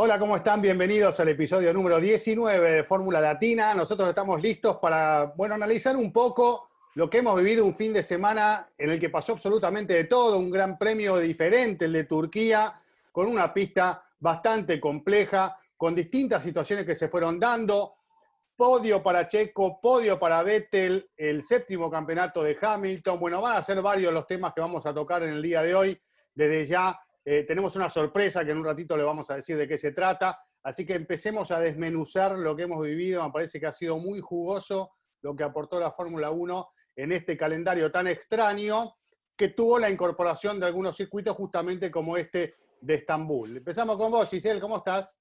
Hola, ¿cómo están? Bienvenidos al episodio número 19 de Fórmula Latina. Nosotros estamos listos para, bueno, analizar un poco lo que hemos vivido un fin de semana en el que pasó absolutamente de todo, un gran premio diferente, el de Turquía, con una pista bastante compleja, con distintas situaciones que se fueron dando. Podio para Checo, podio para Vettel, el séptimo campeonato de Hamilton. Bueno, van a ser varios los temas que vamos a tocar en el día de hoy. Desde ya eh, tenemos una sorpresa que en un ratito le vamos a decir de qué se trata. Así que empecemos a desmenuzar lo que hemos vivido. Me parece que ha sido muy jugoso lo que aportó la Fórmula 1 en este calendario tan extraño que tuvo la incorporación de algunos circuitos justamente como este de Estambul. Empezamos con vos, Giselle, ¿cómo estás?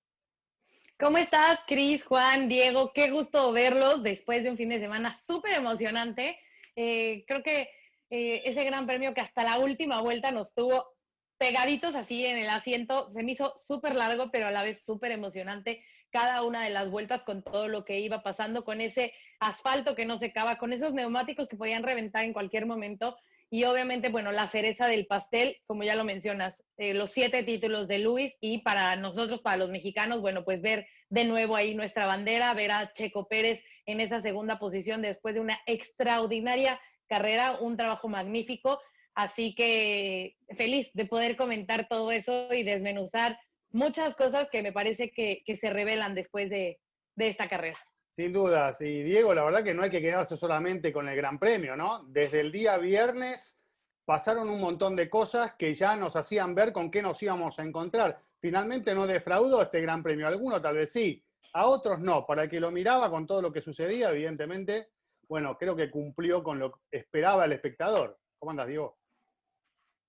¿Cómo estás, Cris, Juan, Diego? Qué gusto verlos después de un fin de semana súper emocionante. Eh, creo que eh, ese gran premio que hasta la última vuelta nos tuvo pegaditos así en el asiento. Se me hizo súper largo, pero a la vez súper emocionante cada una de las vueltas con todo lo que iba pasando, con ese asfalto que no secaba, con esos neumáticos que podían reventar en cualquier momento. Y obviamente, bueno, la cereza del pastel, como ya lo mencionas, eh, los siete títulos de Luis y para nosotros, para los mexicanos, bueno, pues ver de nuevo ahí nuestra bandera, ver a Checo Pérez en esa segunda posición después de una extraordinaria carrera, un trabajo magnífico. Así que feliz de poder comentar todo eso y desmenuzar muchas cosas que me parece que, se revelan después de, esta carrera. Sin dudas. Y Diego, la verdad que no hay que quedarse solamente con el Gran Premio, ¿no? Desde el día viernes pasaron un montón de cosas que ya nos hacían ver con qué nos íbamos a encontrar. Finalmente no defraudó este Gran Premio. Alguno tal vez sí, a otros no. Para el que lo miraba con todo lo que sucedía, evidentemente, bueno, creo que cumplió con lo que esperaba el espectador. ¿Cómo andas, Diego?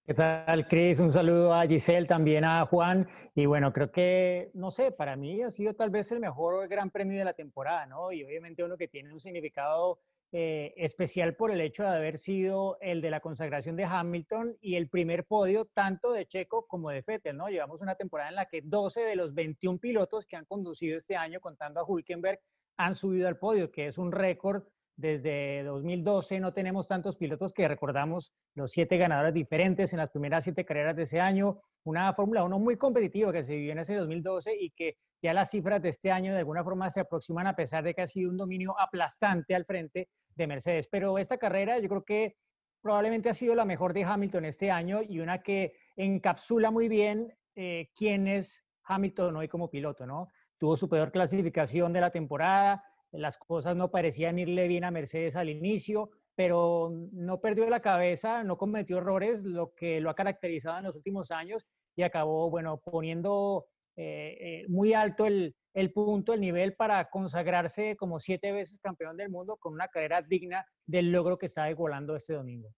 ¿Qué tal, Cris? Un saludo a Giselle, también a Juan. Y bueno, creo que, no sé, para mí ha sido tal vez el mejor gran premio de la temporada, ¿no? Y obviamente uno que tiene un significado eh, especial por el hecho de haber sido el de la consagración de Hamilton y el primer podio tanto de Checo como de Vettel, ¿no? Llevamos una temporada en la que 12 de los 21 pilotos que han conducido este año, contando a Hulkenberg, han subido al podio, que es un récord desde 2012 no tenemos tantos pilotos que recordamos los siete ganadores diferentes en las primeras siete carreras de ese año. Una Fórmula 1 muy competitiva que se vivió en ese 2012 y que ya las cifras de este año de alguna forma se aproximan a pesar de que ha sido un dominio aplastante al frente de Mercedes. Pero esta carrera yo creo que probablemente ha sido la mejor de Hamilton este año y una que encapsula muy bien eh, quién es Hamilton hoy como piloto, ¿no? Tuvo su peor clasificación de la temporada, las cosas no parecían irle bien a Mercedes al inicio, pero no perdió la cabeza, no cometió errores, lo que lo ha caracterizado en los últimos años y acabó, bueno, poniendo eh, eh, muy alto el, punto, el nivel para consagrarse como siete veces campeón del mundo con una carrera digna del logro que está igualando este domingo.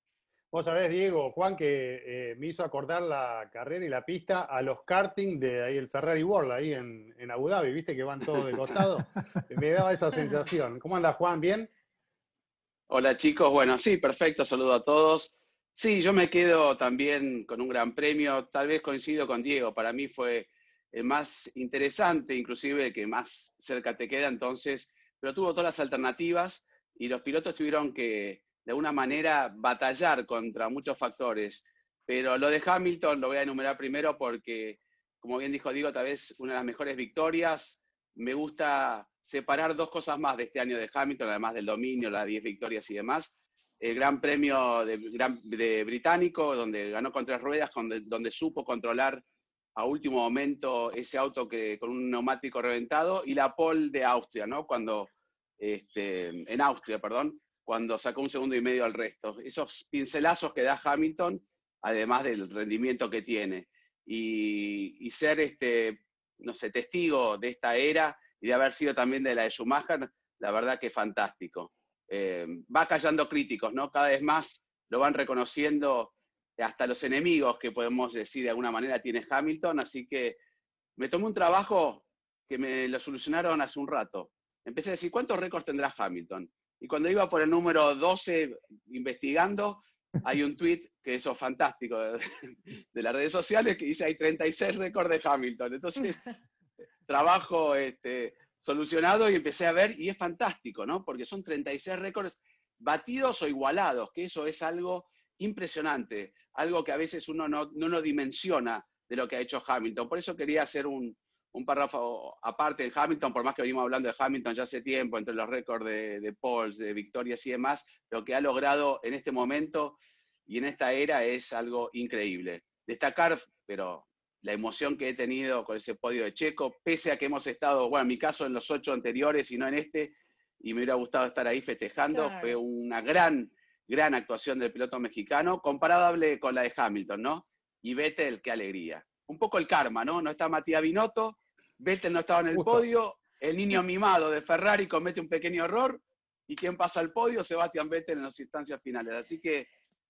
Vos sabés, Diego, Juan, que eh, me hizo acordar la carrera y la pista a los karting de ahí el Ferrari World, ahí en, en Abu Dhabi, viste que van todos de costado. me daba esa sensación. ¿Cómo anda, Juan? ¿Bien? Hola, chicos. Bueno, sí, perfecto. Saludo a todos. Sí, yo me quedo también con un gran premio. Tal vez coincido con Diego. Para mí fue el más interesante, inclusive el que más cerca te queda, entonces, pero tuvo todas las alternativas y los pilotos tuvieron que de alguna manera batallar contra muchos factores. Pero lo de Hamilton lo voy a enumerar primero porque, como bien dijo Diego, tal vez una de las mejores victorias. Me gusta separar dos cosas más de este año de Hamilton, además del dominio, las 10 victorias y demás. El Gran Premio de, Británico, donde ganó con tres ruedas, donde, supo controlar a último momento ese auto que, con un neumático reventado, y la pole de Austria, ¿no? Cuando, este, en Austria, perdón, cuando sacó un segundo y medio al resto. Esos pincelazos que da Hamilton, además del rendimiento que tiene. Y, ser, este, no sé, testigo de esta era y de haber sido también de la de Schumacher, la verdad que fantástico. Eh, va callando críticos, ¿no? Cada vez más lo van reconociendo hasta los enemigos que podemos decir de alguna manera tiene Hamilton, así que me tomé un trabajo que me lo solucionaron hace un rato. Empecé a decir, ¿cuántos récords tendrá Hamilton? Y cuando iba por el número 12 investigando, hay un tweet que eso fantástico de, las redes sociales que dice hay 36 récords de Hamilton. Entonces, trabajo este, solucionado y empecé a ver y es fantástico, ¿no? Porque son 36 récords batidos o igualados, que eso es algo impresionante, algo que a veces uno no, no, no dimensiona de lo que ha hecho Hamilton. Por eso quería hacer un, un párrafo aparte en Hamilton, por más que venimos hablando de Hamilton ya hace tiempo, entre los récords de, de Pauls, de victorias y demás, lo que ha logrado en este momento y en esta era es algo increíble. Destacar, pero la emoción que he tenido con ese podio de Checo, pese a que hemos estado, bueno, en mi caso en los ocho anteriores y no en este, y me hubiera gustado estar ahí festejando, fue una gran, gran actuación del piloto mexicano, comparable con la de Hamilton, ¿no? Y Vettel, qué alegría. Un poco el karma, ¿no? No está Matías Binotto, Vettel no estaba en el podio, el niño mimado de Ferrari comete un pequeño error, y quien pasa al podio, Sebastián Vettel en las instancias finales. Así que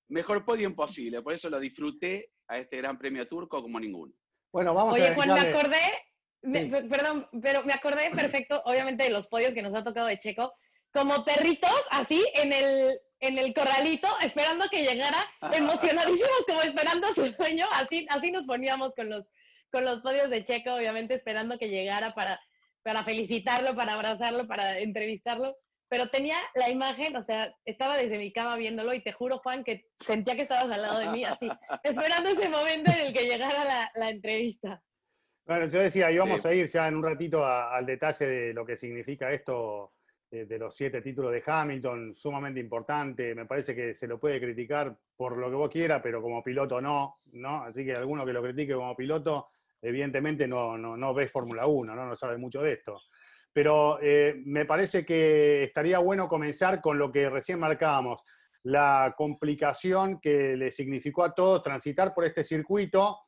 mejor podio imposible, por eso lo disfruté a este Gran Premio Turco como ninguno. Bueno, vamos Oye, a Juan, me acordé, perdón, pero me acordé perfecto, obviamente, de los podios que nos ha tocado de Checo, como perritos, así, en el, en el corralito, esperando que llegara, emocionadísimos, como esperando a su sueño, así, así nos poníamos con los, con los podios de Checo, obviamente, esperando que llegara para, para felicitarlo, para abrazarlo, para entrevistarlo. Pero tenía la imagen, o sea, estaba desde mi cama viéndolo y te juro, Juan, que sentía que estabas al lado de mí, así, esperando ese momento en el que llegara la, la entrevista. Bueno, yo decía, íbamos a ir ya en un ratito al detalle de lo que significa esto de, los siete títulos de Hamilton, sumamente importante. Me parece que se lo puede criticar por lo que vos quieras, pero como piloto no, ¿no? Así que alguno que lo critique como piloto, evidentemente no, no, no ve Fórmula 1, ¿no? no sabe mucho de esto. Pero eh, me parece que estaría bueno comenzar con lo que recién marcábamos, la complicación que le significó a todos transitar por este circuito,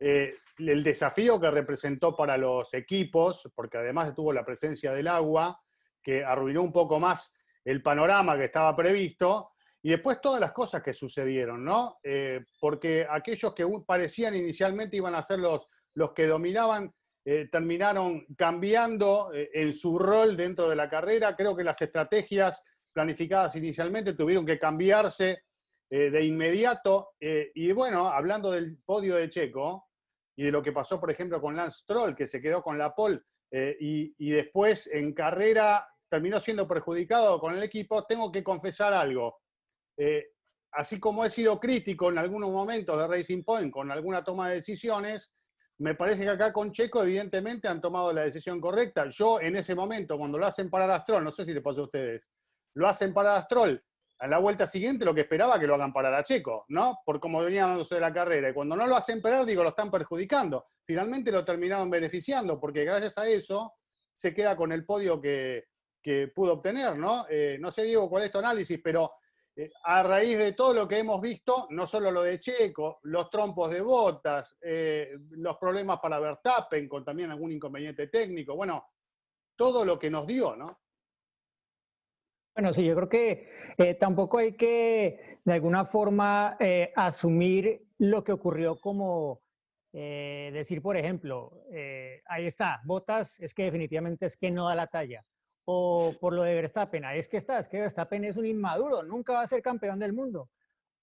eh, el desafío que representó para los equipos, porque además tuvo la presencia del agua, que arruinó un poco más el panorama que estaba previsto, y después todas las cosas que sucedieron, ¿no? Eh, porque aquellos que parecían inicialmente iban a ser los, los que dominaban, eh, terminaron cambiando eh, en su rol dentro de la carrera. Creo que las estrategias planificadas inicialmente tuvieron que cambiarse de inmediato. y bueno, hablando del podio de Checo y de lo que pasó, por ejemplo, con Lance Stroll, que se quedó con la pole y, y después en carrera terminó siendo perjudicado con el equipo, tengo que confesar algo. así como he sido crítico en algunos momentos de Racing Point con alguna toma de decisiones, me parece que acá con Checo, evidentemente, han tomado la decisión correcta. Yo, en ese momento, cuando lo hacen para Astrol, no sé si le pasó a ustedes, lo hacen para Astrol, a la vuelta siguiente lo que esperaba que lo hagan parar a Checo, ¿no? Por cómo venía dándose de la carrera. Y cuando no lo hacen parar, digo, lo están perjudicando. Finalmente lo terminaron beneficiando, porque gracias a eso se queda con el podio que, pudo obtener, ¿no? Eh, no sé, Diego, cuál es tu análisis, pero eh, a raíz de todo lo que hemos visto, no solo lo de Checo, los trompos de botas, eh, los problemas para Verstappen, con también algún inconveniente técnico, bueno, todo lo que nos dio, ¿no? Bueno, sí, yo creo que eh, tampoco hay que, de alguna forma, asumir lo que ocurrió como decir, por ejemplo, ahí está, Botas es que definitivamente es que no da la talla o por lo de Verstappen, es que está, es que Verstappen es un inmaduro, nunca va a ser campeón del mundo.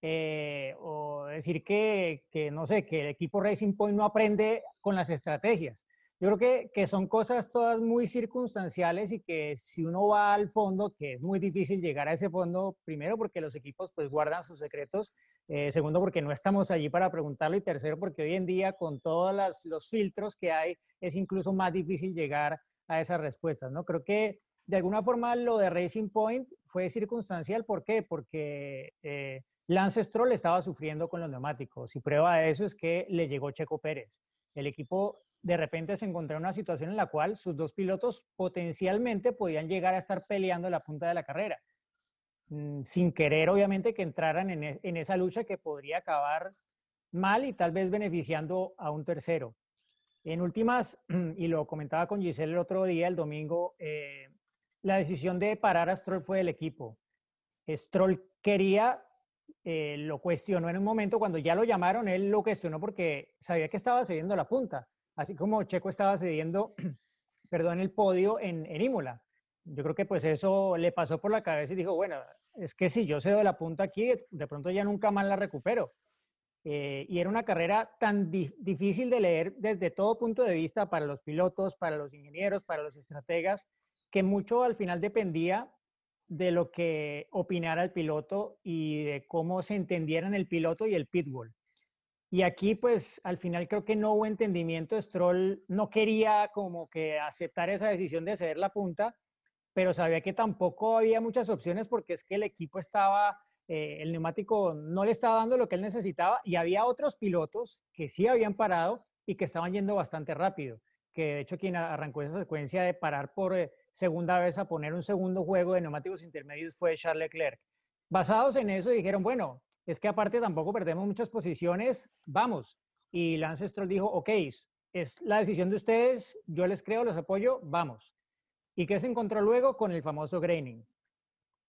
Eh, o decir que, que, no sé, que el equipo Racing Point no aprende con las estrategias. Yo creo que, que, son cosas todas muy circunstanciales y que si uno va al fondo, que es muy difícil llegar a ese fondo, primero porque los equipos pues guardan sus secretos, eh, segundo porque no estamos allí para preguntarlo y tercero porque hoy en día con todos los filtros que hay es incluso más difícil llegar a esas respuestas, ¿no? Creo que de alguna forma lo de Racing Point fue circunstancial. ¿Por qué? Porque eh, Lance Stroll estaba sufriendo con los neumáticos y prueba de eso es que le llegó Checo Pérez. El equipo de repente se encontró en una situación en la cual sus dos pilotos potencialmente podían llegar a estar peleando la punta de la carrera, mm, sin querer obviamente que entraran en, e, en esa lucha que podría acabar mal y tal vez beneficiando a un tercero. En últimas, y lo comentaba con Giselle el otro día, el domingo, eh, la decisión de parar a Stroll fue del equipo. Stroll quería, eh, lo cuestionó en un momento, cuando ya lo llamaron, él lo cuestionó porque sabía que estaba cediendo la punta, así como Checo estaba cediendo perdón, el podio en, Imola. Yo creo que pues eso le pasó por la cabeza y dijo, bueno, es que si yo cedo la punta aquí, de pronto ya nunca más la recupero. Eh, y era una carrera tan difícil de leer desde todo punto de vista para los pilotos, para los ingenieros, para los estrategas, que mucho al final dependía de lo que opinara el piloto y de cómo se entendieran el piloto y el pitbull. Y aquí, pues, al final creo que no hubo entendimiento. Stroll no quería como que aceptar esa decisión de ceder la punta, pero sabía que tampoco había muchas opciones porque es que el equipo estaba, eh, el neumático no le estaba dando lo que él necesitaba y había otros pilotos que sí habían parado y que estaban yendo bastante rápido. Que de hecho quien arrancó esa secuencia de parar por eh, segunda vez a poner un segundo juego de neumáticos intermedios fue Charles Leclerc. Basados en eso dijeron, bueno, es que aparte tampoco perdemos muchas posiciones, vamos. Y Lance Stroll dijo, ok, es la decisión de ustedes, yo les creo, los apoyo, vamos. ¿Y qué se encontró luego con el famoso graining?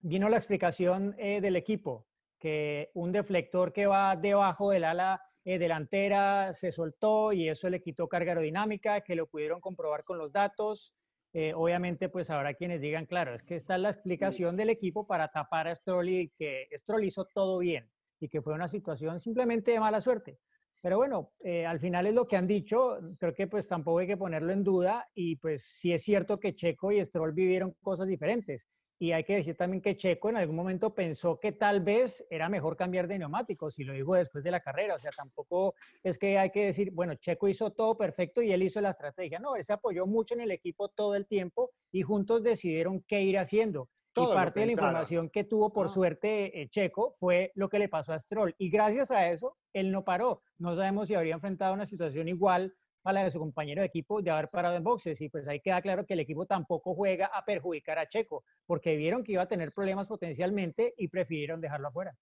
Vino la explicación eh, del equipo, que un deflector que va debajo del ala eh, delantera se soltó y eso le quitó carga aerodinámica, que lo pudieron comprobar con los datos. Eh, obviamente, pues habrá quienes digan, claro, es que esta es la explicación del equipo para tapar a Stroll y que Stroll hizo todo bien y que fue una situación simplemente de mala suerte. Pero bueno, eh, al final es lo que han dicho, creo que pues tampoco hay que ponerlo en duda y pues sí es cierto que Checo y Stroll vivieron cosas diferentes. Y hay que decir también que Checo en algún momento pensó que tal vez era mejor cambiar de neumáticos y lo dijo después de la carrera. O sea, tampoco es que hay que decir, bueno, Checo hizo todo perfecto y él hizo la estrategia. No, él se apoyó mucho en el equipo todo el tiempo y juntos decidieron qué ir haciendo. Y parte de la información que tuvo por suerte eh, Checo fue lo que le pasó a Stroll. Y gracias a eso, él no paró. No sabemos si habría enfrentado una situación igual a la de su compañero de equipo de haber parado en boxes. Y pues ahí queda claro que el equipo tampoco juega a perjudicar a Checo, porque vieron que iba a tener problemas potencialmente y prefirieron dejarlo afuera.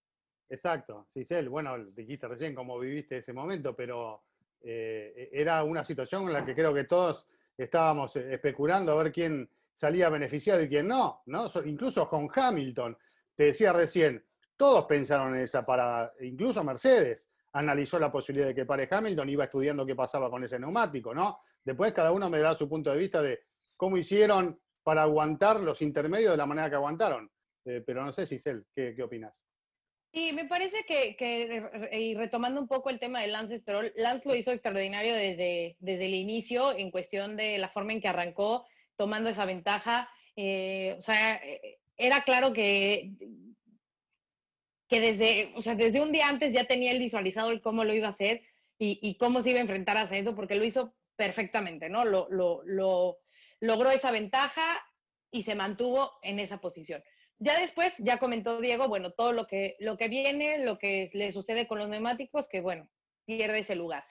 Exacto, Cisel, bueno, dijiste recién cómo viviste ese momento, pero eh, era una situación en la que creo que todos estábamos eh, especulando a ver quién salía beneficiado y quién no, ¿no? Incluso con Hamilton, te decía recién, todos pensaron en esa parada, incluso Mercedes analizó la posibilidad de que pare Hamilton, iba estudiando qué pasaba con ese neumático, ¿no? Después cada uno me dará su punto de vista de cómo hicieron para aguantar los intermedios de la manera que aguantaron. Eh, pero no sé, Cisel, ¿qué, qué opinas? Sí, me parece que, que, y retomando un poco el tema de Lance Stroll, Lance lo hizo extraordinario desde, desde el inicio en cuestión de la forma en que arrancó tomando esa ventaja. Eh, o sea, eh, era claro que que desde, o sea, desde un día antes ya tenía el visualizado el cómo lo iba a hacer y, cómo se iba a enfrentar a eso, porque lo hizo perfectamente, ¿no? Lo, lo, logró esa ventaja y se mantuvo en esa posición. Ya después, ya comentó Diego, bueno, todo lo que, lo que viene, lo que le sucede con los neumáticos, que bueno, pierde ese lugar.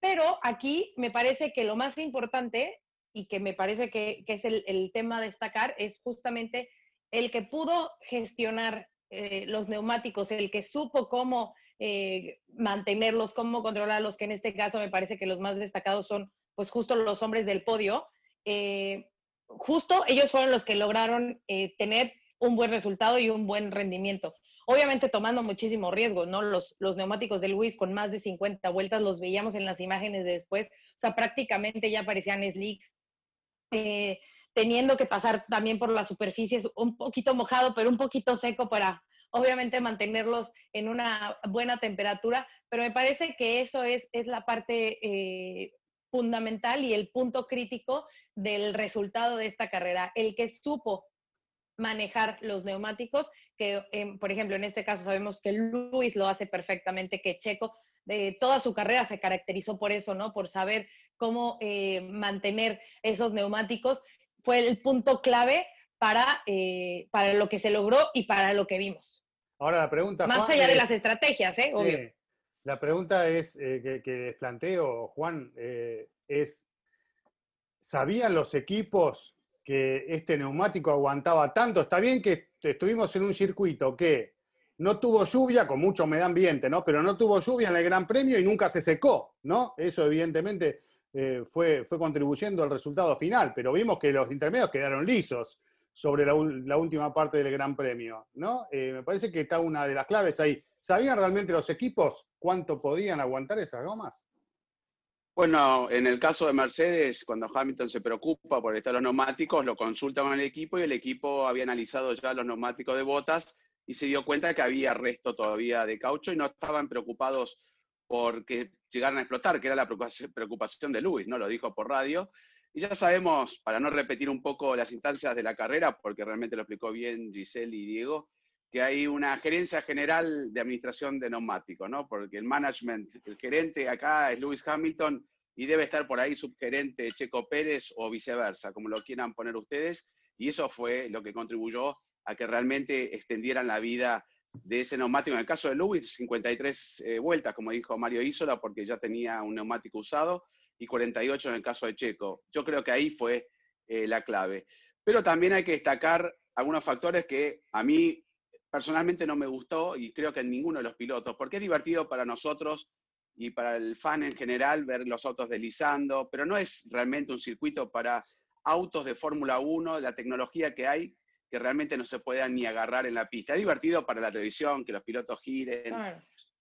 Pero aquí me parece que lo más importante y que me parece que, que es el, el, tema a destacar es justamente el que pudo gestionar eh, los neumáticos, el que supo cómo eh, mantenerlos, cómo controlarlos, que en este caso me parece que los más destacados son pues justo los hombres del podio, eh, justo ellos fueron los que lograron tener un buen resultado y un buen rendimiento. Obviamente tomando muchísimo riesgo, ¿no? Los, los neumáticos del Luis con más de 50 vueltas los veíamos en las imágenes de después, o sea, prácticamente ya parecían slicks teniendo que pasar también por las superficies un poquito mojado, pero un poquito seco para obviamente mantenerlos en una buena temperatura, pero me parece que eso es, es la parte eh, fundamental y el punto crítico del resultado de esta carrera, el que supo manejar los neumáticos, que em, por ejemplo en este caso sabemos que Luis lo hace perfectamente, que Checo de toda su carrera se caracterizó por eso, ¿no? Por saber cómo eh, mantener esos neumáticos fue el punto clave para, eh, para lo que se logró y para lo que vimos. Ahora la pregunta... Más allá de las estrategias, ¿eh? Obvio. La pregunta es, eh, que, que, planteo, Juan, es, ¿sabían los equipos que este neumático aguantaba tanto? Está bien que estuvimos en un circuito que no tuvo lluvia, con mucho humedad ambiente, ¿no? Pero no tuvo lluvia en el Gran Premio y nunca se secó, ¿no? Eso evidentemente eh, fue, fue contribuyendo al resultado final, pero vimos que los intermedios quedaron lisos sobre la, última parte del Gran Premio, ¿no? Eh, me parece que está una de las claves ahí. ¿Sabían realmente los equipos cuánto podían aguantar esas gomas? Bueno, en el caso de Mercedes, cuando Hamilton se preocupa por estar los neumáticos, lo consulta con el equipo y el equipo había analizado ya los neumáticos de botas y se dio cuenta que había resto todavía de caucho y no estaban preocupados porque llegaran a explotar, que era la preocupación de Luis, ¿no? Lo dijo por radio. Y ya sabemos, para no repetir un poco las instancias de la carrera, porque realmente lo explicó bien Giselle y Diego, que hay una gerencia general de administración de neumáticos, ¿no? Porque el management, el gerente acá es Lewis Hamilton y debe estar por ahí subgerente Checo Pérez o viceversa, como lo quieran poner ustedes. Y eso fue lo que contribuyó a que realmente extendieran la vida de ese neumático. En el caso de Lewis, 53 eh, vueltas, como dijo Mario Isola, porque ya tenía un neumático usado, y 48 en el caso de Checo. Yo creo que ahí fue eh, la clave. Pero también hay que destacar algunos factores que a mí personalmente no me gustó y creo que en ninguno de los pilotos, porque es divertido para nosotros y para el fan en general ver los autos deslizando, pero no es realmente un circuito para autos de Fórmula 1, la tecnología que hay, que realmente no se puedan ni agarrar en la pista. Es divertido para la televisión, que los pilotos giren,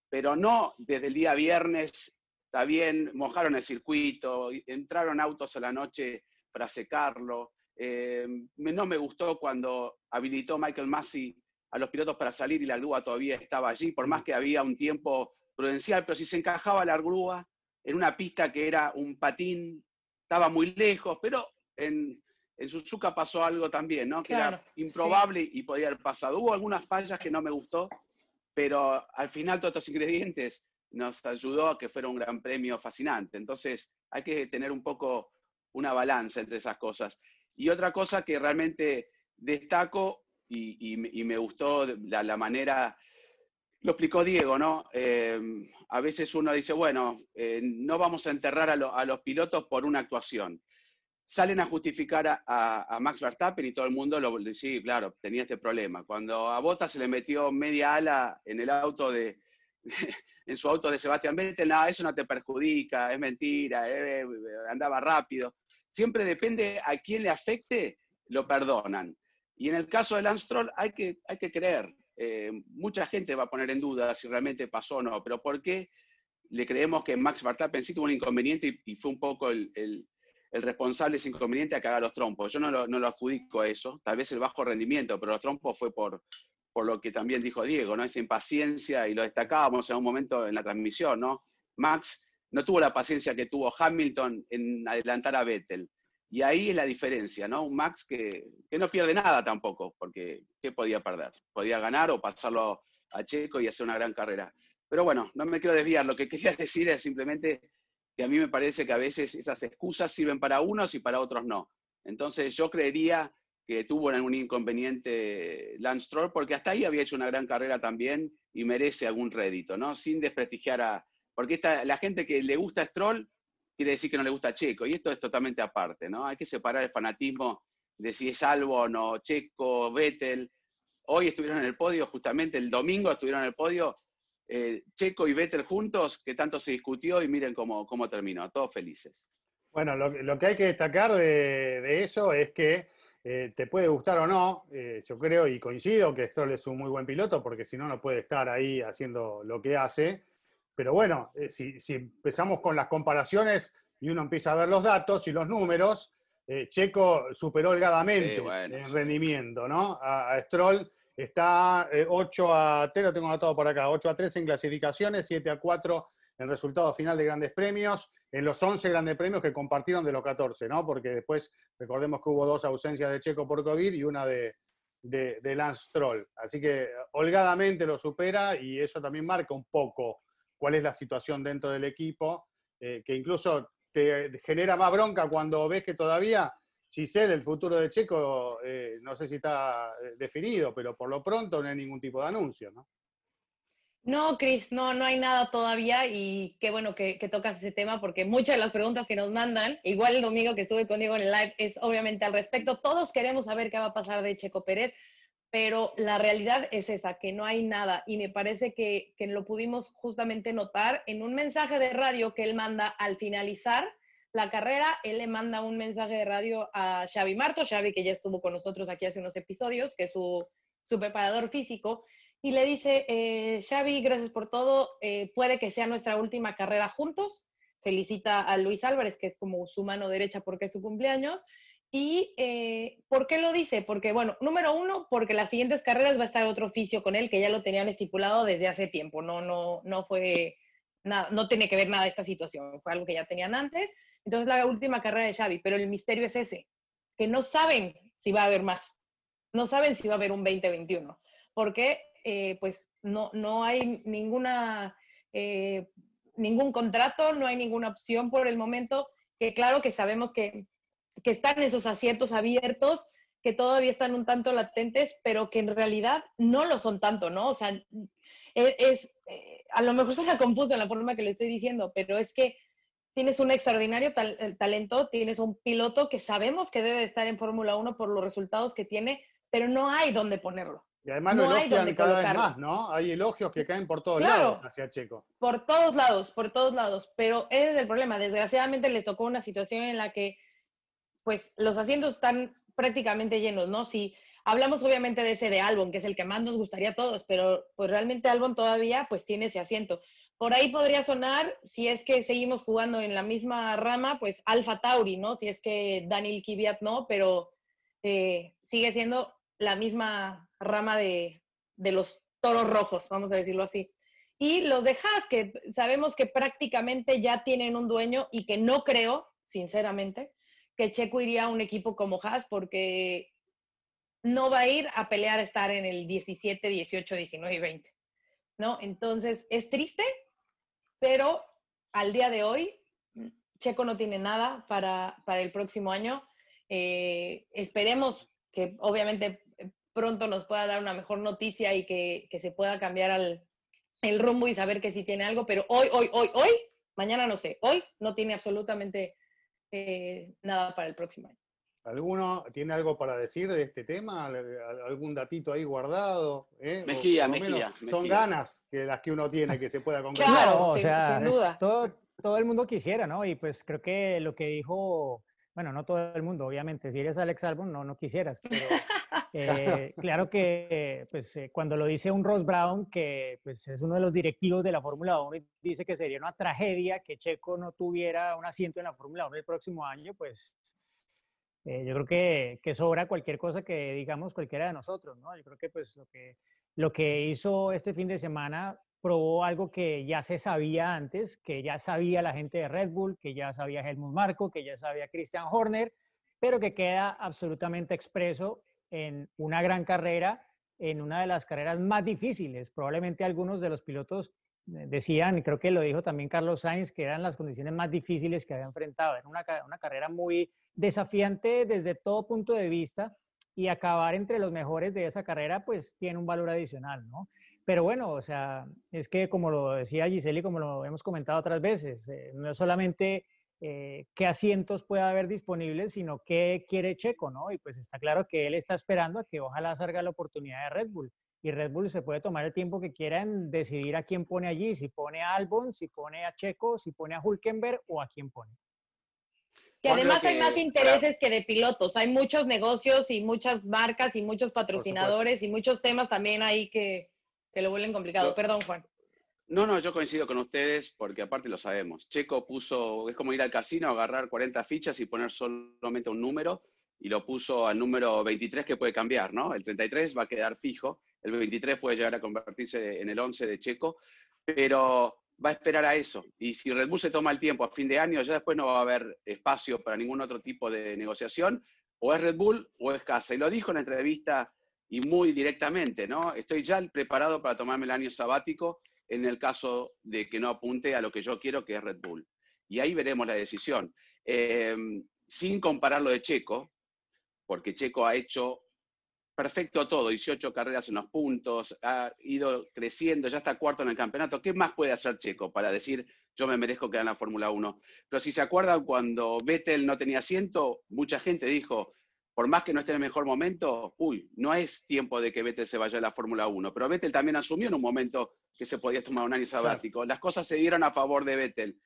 pero no desde el día viernes, está bien, mojaron el circuito, entraron autos a la noche para secarlo. Eh, no me gustó cuando habilitó Michael Massey a los pilotos para salir y la grúa todavía estaba allí, por más que había un tiempo prudencial, pero si se encajaba la grúa en una pista que era un patín, estaba muy lejos, pero en, en Suzuka pasó algo también, ¿no? Que era improbable y podía haber pasado. Hubo algunas fallas que no me gustó, pero al final todos estos ingredientes nos ayudó a que fuera un gran premio fascinante. Entonces hay que tener un poco una balanza entre esas cosas. Y otra cosa que realmente destaco y, me gustó la, manera, lo explicó Diego, ¿no? Eh, a veces uno dice, bueno, eh, no vamos a enterrar a, los pilotos por una actuación. Salen a justificar a, Max Verstappen y todo el mundo lo dice, claro, tenía este problema. Cuando a Bottas se le metió media ala en el auto de, en su auto de Sebastián Vettel, no, eso no te perjudica, es mentira, eh, andaba rápido. Siempre depende a quién le afecte, lo perdonan. Y en el caso de Lance Stroll hay que, hay que creer. Eh, mucha gente va a poner en duda si realmente pasó o no, pero ¿por qué le creemos que Max Verstappen sí tuvo un inconveniente y, fue un poco el, responsable de ese inconveniente a cagar los trompos? Yo no lo, no adjudico a eso, tal vez el bajo rendimiento, pero los trompos fue por, por lo que también dijo Diego, ¿no? Esa impaciencia, y lo destacábamos en un momento en la transmisión, ¿no? Max no tuvo la paciencia que tuvo Hamilton en adelantar a Vettel. Y ahí es la diferencia, ¿no? Un Max que, no pierde nada tampoco, porque ¿qué podía perder? Podía ganar o pasarlo a Checo y hacer una gran carrera. Pero bueno, no me quiero desviar. Lo que quería decir es simplemente que a mí me parece que a veces esas excusas sirven para unos y para otros no. Entonces yo creería que tuvo un inconveniente Lance Stroll, porque hasta ahí había hecho una gran carrera también y merece algún rédito, ¿no? Sin desprestigiar a... Porque esta, la gente que le gusta Stroll quiere decir que no le gusta Checo. Y esto es totalmente aparte, ¿no? Hay que separar el fanatismo de si es Albon o Checo, Vettel. Hoy estuvieron en el podio, justamente el domingo estuvieron en el podio eh, Checo y Vettel juntos, que tanto se discutió y miren cómo, cómo terminó, todos felices. Bueno, lo, que hay que destacar de, eso es que eh, te puede gustar o no, eh, yo creo y coincido que Stroll es un muy buen piloto, porque si no, no puede estar ahí haciendo lo que hace. Pero bueno, si, empezamos con las comparaciones y uno empieza a ver los datos y los números, Checo superó holgadamente en rendimiento, ¿no? A, Stroll está 8 eh, a 3, lo tengo anotado por acá, 8 a 3 en clasificaciones, 7 a 4 en resultado final de grandes premios, en los 11 grandes premios que compartieron de los 14, ¿no? Porque después recordemos que hubo dos ausencias de Checo por COVID y una de, de, Lance Stroll. Así que holgadamente lo supera y eso también marca un poco cuál es la situación dentro del equipo, eh, que incluso te genera más bronca cuando ves que todavía Giselle, el futuro de Checo, eh, no sé si está eh, definido, pero por lo pronto no hay ningún tipo de anuncio, ¿no? No, Cris, no, no hay nada todavía y qué bueno que, que, tocas ese tema porque muchas de las preguntas que nos mandan, igual el domingo que estuve contigo en el live, es obviamente al respecto. Todos queremos saber qué va a pasar de Checo Pérez pero la realidad es esa, que no hay nada. Y me parece que, lo pudimos justamente notar en un mensaje de radio que él manda al finalizar la carrera. Él le manda un mensaje de radio a Xavi Marto, Xavi que ya estuvo con nosotros aquí hace unos episodios, que es su, preparador físico, y le dice, eh, Xavi, gracias por todo, eh, puede que sea nuestra última carrera juntos. felicita a Luis Álvarez, que es como su mano derecha porque es su cumpleaños. ¿Y eh, por qué lo dice? Porque, bueno, número uno, porque las siguientes carreras va a estar otro oficio con él, que ya lo tenían estipulado desde hace tiempo. No, no, no fue nada, no tiene que ver nada esta situación, fue algo que ya tenían antes. Entonces, la última carrera de Xavi, pero el misterio es ese, que no saben si va a haber más, no saben si va a haber un 2021, porque eh, pues no, no hay ninguna, eh, ningún contrato, no hay ninguna opción por el momento, que claro que sabemos que que están esos asientos abiertos, que todavía están un tanto latentes, pero que en realidad no lo son tanto, ¿no? O sea, e, es, eh, a lo mejor suena confuso en la forma que lo estoy diciendo, pero es que tienes un extraordinario talento, tienes un piloto que sabemos que debe estar en Fórmula 1 por los resultados que tiene, pero no hay dónde ponerlo. Y además no lo elogian cada vez más, ¿no? Hay elogios que caen por todos lados hacia Checo. Por todos lados, por todos lados. Pero ese es el problema. Desgraciadamente le tocó una situación en la que pues los asientos están prácticamente llenos, ¿no? Si hablamos obviamente de ese de Albon, que es el que más nos gustaría a todos, pero pues realmente Albon todavía pues tiene ese asiento. Por ahí podría sonar, si es que seguimos jugando en la misma rama, pues Alfa Tauri, ¿no? Si es que Daniel Kiviat no, pero eh, sigue siendo la misma rama de, de los toros rojos, vamos a decirlo así. Y los de Haas, que sabemos que prácticamente ya tienen un dueño y que no creo, sinceramente, que Checo iría a un equipo como Haas porque no va a ir a pelear a estar en el 17, 18, 19 y 20. ¿No? Entonces, es triste, pero al día de hoy, Checo no tiene nada para, para el próximo año. Eh, esperemos que obviamente pronto nos pueda dar una mejor noticia y que, que se pueda cambiar al, el rumbo y saber que sí tiene algo, pero hoy, hoy, hoy, hoy, mañana no sé, hoy no tiene absolutamente eh, nada para el próximo año. ¿Alguno tiene algo para decir de este tema? ¿Algún datito ahí guardado? Eh? Mejía, Mejía, Son ganas que las que uno tiene que se pueda concretar. Claro, o sea, sin duda. Todo, todo el mundo quisiera, ¿no? Y pues creo que lo que dijo bueno, no todo el mundo, obviamente, si eres Alex Albon, no, no quisieras, pero eh, claro que pues, eh, cuando lo dice un Ross Brown, que pues, es uno de los directivos de la Fórmula 1, y dice que sería una tragedia que Checo no tuviera un asiento en la Fórmula 1 el próximo año, pues eh, yo creo que, sobra cualquier cosa que digamos cualquiera de nosotros, ¿no? Yo creo que pues lo que, lo que hizo este fin de semana probó algo que ya se sabía antes, que ya sabía la gente de Red Bull, que ya sabía Helmut Marko, que ya sabía Christian Horner, pero que queda absolutamente expreso en una gran carrera, en una de las carreras más difíciles. Probablemente algunos de los pilotos decían, y creo que lo dijo también Carlos Sainz, que eran las condiciones más difíciles que había enfrentado. Era una, una carrera muy desafiante desde todo punto de vista y acabar entre los mejores de esa carrera, pues tiene un valor adicional, ¿no? Pero bueno, o sea, es que como lo decía Giselle y como lo hemos comentado otras veces, eh, no solamente eh, qué asientos puede haber disponibles, sino qué quiere Checo, ¿no? Y pues está claro que él está esperando a que ojalá salga la oportunidad de Red Bull. Y Red Bull se puede tomar el tiempo que quiera en decidir a quién pone allí, si pone a Albon, si pone a Checo, si pone a Hulkenberg o a quién pone. Que además hay más intereses que de pilotos. Hay muchos negocios y muchas marcas y muchos patrocinadores y muchos temas también ahí que, que lo vuelven complicado. Perdón, Juan. No, no, yo coincido con ustedes porque aparte lo sabemos. Checo puso, es como ir al casino, agarrar 40 fichas y poner solamente un número y lo puso al número 23 que puede cambiar, ¿no? El 33 va a quedar fijo, el 23 puede llegar a convertirse en el 11 de Checo, pero va a esperar a eso. Y si Red Bull se toma el tiempo a fin de año, ya después no va a haber espacio para ningún otro tipo de negociación, o es Red Bull o es Casa. Y lo dijo en la entrevista y muy directamente, ¿no? Estoy ya preparado para tomarme el año sabático en el caso de que no apunte a lo que yo quiero, que es Red Bull. Y ahí veremos la decisión. Em, sin comparar lo de Checo, porque Checo ha hecho perfecto todo, 18 carreras en los puntos, ha ido creciendo, ya está cuarto en el campeonato. ¿Qué más puede hacer Checo para decir yo me merezco quedar en la Fórmula 1? Pero si se acuerdan, cuando Vettel no tenía asiento, mucha gente dijo, por más que no esté en el mejor momento, uy, no es tiempo de que Vettel se vaya a la Fórmula 1. Pero Vettel también asumió en un momento que se podía tomar un año sabático. Las cosas se dieron a favor de Vettel.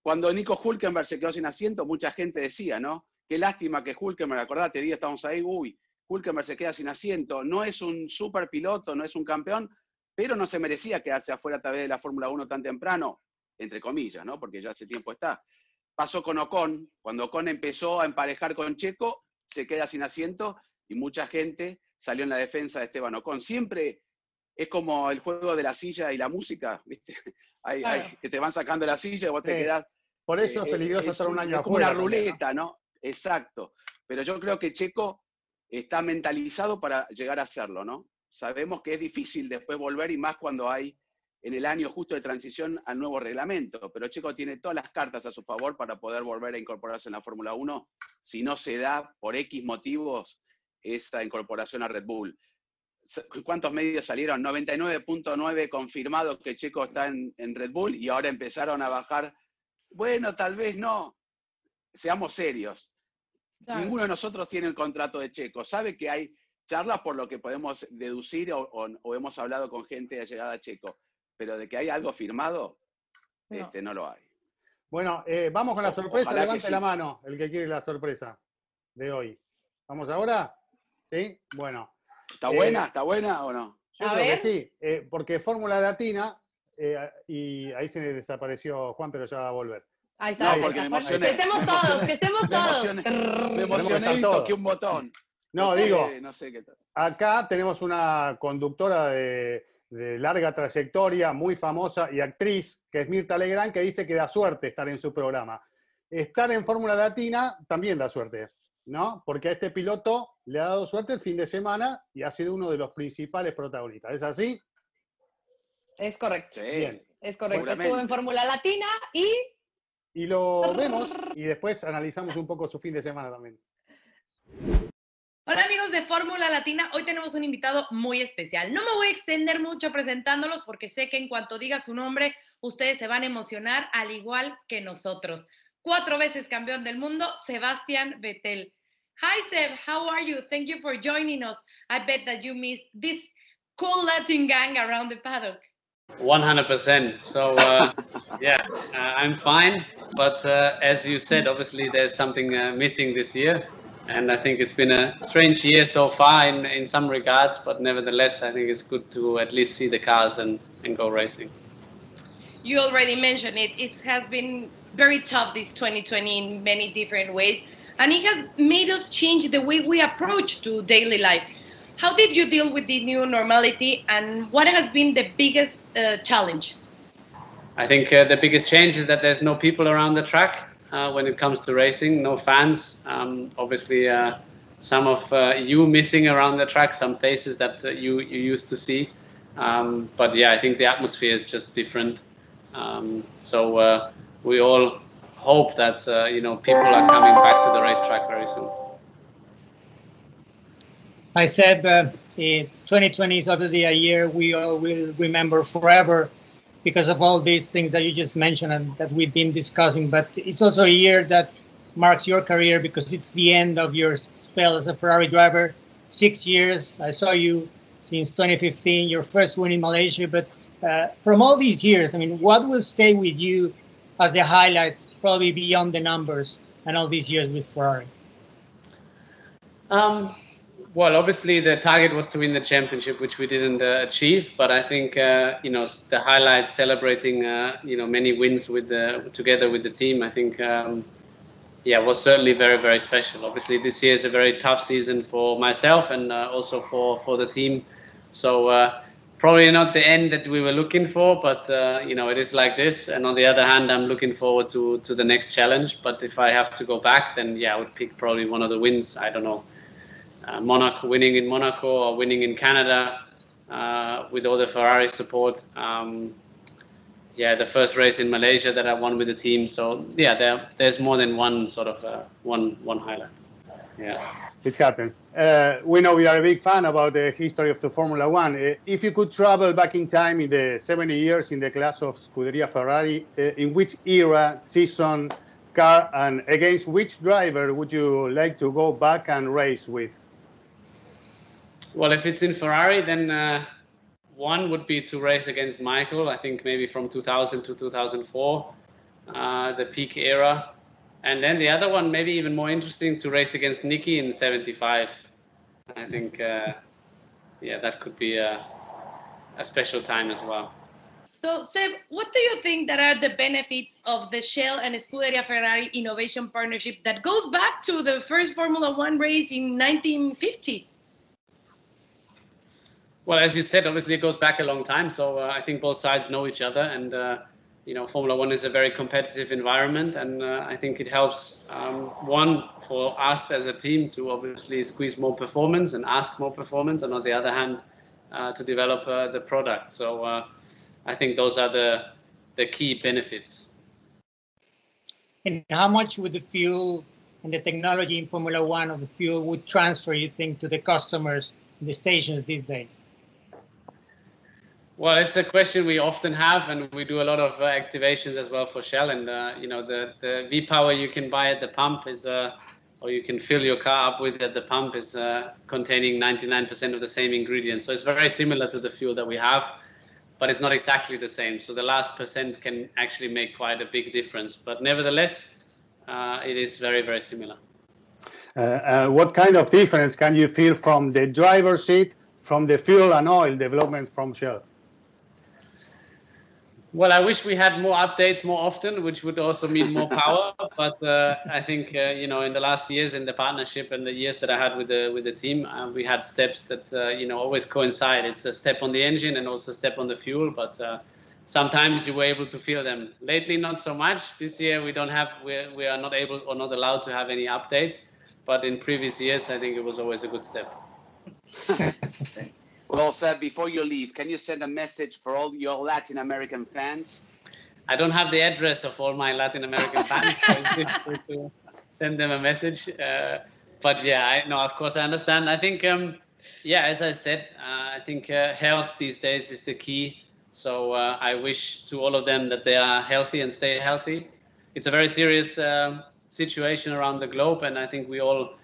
Cuando Nico Hulkenberg se quedó sin asiento, mucha gente decía, ¿no? Qué lástima que Hulkenberg, acordate, día estamos ahí, uy, Hulkenberg se queda sin asiento. No es un super piloto, no es un campeón, pero no se merecía quedarse afuera a través de la Fórmula 1 tan temprano. entre comillas, ¿no? Porque ya hace tiempo está. Pasó con Ocon, cuando Ocon empezó a emparejar con Checo, se queda sin asiento y mucha gente salió en la defensa de Esteban Ocon. Siempre es como el juego de la silla y la música, ¿viste? Hay, que te van sacando la silla y vos te quedás. Por eso es eh, peligroso estar un año es como una ruleta, ¿no? Exacto. Pero yo creo que Checo está mentalizado para llegar a hacerlo, ¿no? Sabemos que es difícil después volver y más cuando hay en el año justo de transición al nuevo reglamento, pero Checo tiene todas las cartas a su favor para poder volver a incorporarse en la Fórmula 1 si no se da por X motivos esa incorporación a Red Bull. ¿Cuántos medios salieron? 99.9 confirmado que Checo está en, Red Bull y ahora empezaron a bajar. Bueno, tal vez no. Seamos serios. Ninguno de nosotros tiene el contrato de Checo. Sabe que hay charlas por lo que podemos deducir o, hemos hablado con gente de llegada a Checo, pero de que hay algo firmado, no, este, no lo hay. Bueno, eh, vamos con la sorpresa. Levante la mano el que quiere la sorpresa de hoy. ¿Vamos ahora? ¿Sí? Bueno. ¿Está buena? Eh, ¿Está buena o no? Yo creo que sí, eh, porque Fórmula Latina, y ahí se desapareció Juan, pero ya va a volver. Ahí está. porque me emocioné. Que estemos todos, que estemos todos. Me emocioné, y toqué un botón. No, digo, no sé qué tal. acá tenemos una conductora de, larga trayectoria, muy famosa y actriz, que es Mirta Legrand, que dice que da suerte estar en su programa. Estar en Fórmula Latina también da suerte, ¿no? Porque a este piloto le ha dado suerte el fin de semana y ha sido uno de los principales protagonistas. ¿Es así? Es correcto. Bien. Es correcto. Estuvo en Fórmula Latina y y lo vemos y después analizamos un poco su fin de semana también. Hola amigos de Fórmula Latina, hoy tenemos un invitado muy especial. No me voy a extender mucho presentándolos porque sé que en cuanto diga su nombre, ustedes se van a emocionar al igual que nosotros. Cuatro veces campeón del mundo, Sebastián Vettel. Hi Seb, how are you? Thank you for joining us. I bet that you missed this cool Latin gang around the paddock. 100%. So, uh, yeah, uh, I'm fine. But uh, as you said, obviously there's something uh, missing this year. And I think it's been a strange year so far in, in some regards. But nevertheless, I think it's good to at least see the cars and, and go racing. You already mentioned it. It has been very tough this 2020 in many different ways. And it has made us change the way we approach to daily life how did you deal with the new normality and what has been the biggest uh, challenge? I think uh, the biggest change is that there's no people around the track uh, when it comes to racing, no fans. Um, obviously, uh, some of uh, you missing around the track, some faces that uh, you, you used to see. Um, but yeah, I think the atmosphere is just different. Um, so we all hope that you know people are coming back to the racetrack very soon. I said uh, 2020 is obviously a year we all will remember forever because of all these things that you just mentioned and that we've been discussing. But it's also a year that marks your career because it's the end of your spell as a Ferrari driver. Six years. I saw you since 2015, your first win in Malaysia. But uh, from all these years, I mean, what will stay with you as the highlight, probably beyond the numbers and all these years with Ferrari? Um, well, obviously the target was to win the championship, which we didn't uh, achieve. But I think uh, you know the highlights, celebrating uh, you know many wins with the together with the team. I think um, yeah was certainly very very special. Obviously this year is a very tough season for myself and uh, also for for the team. So uh, probably not the end that we were looking for, but uh, you know it is like this. And on the other hand, I'm looking forward to to the next challenge. But if I have to go back, then yeah, I would pick probably one of the wins. I don't know uh, Monaco, winning in Monaco or winning in Canada uh, with all the Ferrari support. Um, yeah, the first race in Malaysia that I won with the team. So yeah, there, there's more than one sort of uh, one one highlight. Yeah. It happens. Uh, we know we are a big fan about the history of the Formula One. Uh, if you could travel back in time in the 70 years in the class of Scuderia Ferrari, uh, in which era, season, car, and against which driver would you like to go back and race with? Well, if it's in Ferrari, then uh, one would be to race against Michael. I think maybe from 2000 to 2004, uh, the peak era, and then the other one, maybe even more interesting, to race against Nicky in 75. I think, uh, yeah, that could be a, a special time as well. So, Seb, what do you think that are the benefits of the Shell and Scuderia Ferrari innovation partnership that goes back to the first Formula One race in 1950? Well, as you said, obviously it goes back a long time. So uh, I think both sides know each other, and uh, you know, Formula One is a very competitive environment, and uh, I think it helps um, one for us as a team to obviously squeeze more performance and ask more performance, and on the other hand, uh, to develop uh, the product. So uh, I think those are the the key benefits. And how much would the fuel and the technology in Formula One of the fuel would transfer, you think, to the customers in the stations these days? Well, it's a question we often have, and we do a lot of uh, activations as well for Shell. And uh, you know, the the V power you can buy at the pump is, uh, or you can fill your car up with at the pump is uh, containing 99% of the same ingredients. So it's very similar to the fuel that we have, but it's not exactly the same. So the last percent can actually make quite a big difference. But nevertheless, uh, it is very very similar. Uh, what kind of difference can you feel from the driver's seat, from the fuel and oil development from Shell? Well, I wish we had more updates more often, which would also mean more power. but uh, I think uh, you know, in the last years in the partnership and the years that I had with the with the team, uh, we had steps that uh, you know always coincide. It's a step on the engine and also a step on the fuel, but uh, sometimes you were able to feel them. Lately, not so much. This year, we don't have we we are not able or not allowed to have any updates. But in previous years, I think it was always a good step. Well, Seb, before you leave, can you send a message for all your Latin American fans? I don't have the address of all my Latin American fans, so it's difficult to send them a message. Uh, but yeah, I know, of course, I understand. I think, um, yeah, as I said, uh, I think uh, health these days is the key. So uh, I wish to all of them that they are healthy and stay healthy. It's a very serious um, situation around the globe, and I think we all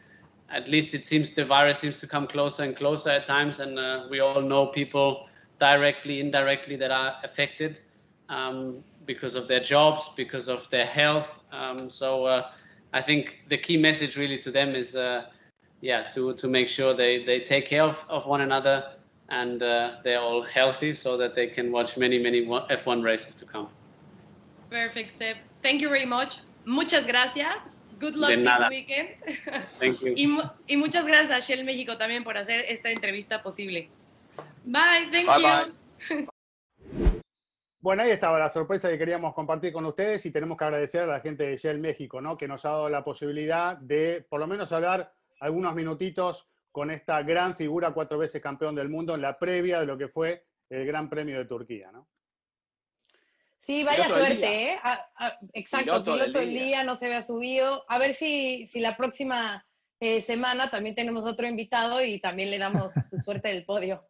at least it seems the virus seems to come closer and closer at times, and uh, we all know people directly, indirectly that are affected um, because of their jobs, because of their health. Um, so uh, I think the key message really to them is, uh, yeah, to to make sure they they take care of, of one another and uh, they're all healthy so that they can watch many many F1 races to come. Perfect, Seb. Thank you very much. Muchas gracias. Good luck this weekend. Thank you. y, y, muchas gracias a Shell México también por hacer esta entrevista posible. Bye, thank you. Bueno, ahí estaba la sorpresa que queríamos compartir con ustedes y tenemos que agradecer a la gente de Shell México, ¿no? Que nos ha dado la posibilidad de, por lo menos, hablar algunos minutitos con esta gran figura, cuatro veces campeón del mundo, en la previa de lo que fue el Gran Premio de Turquía, ¿no? Sí, vaya suerte, ¿eh? Ah, ah, exacto, piloto, piloto del día. no se había subido. A ver si, si la próxima eh, semana también tenemos otro invitado y también le damos suerte del podio.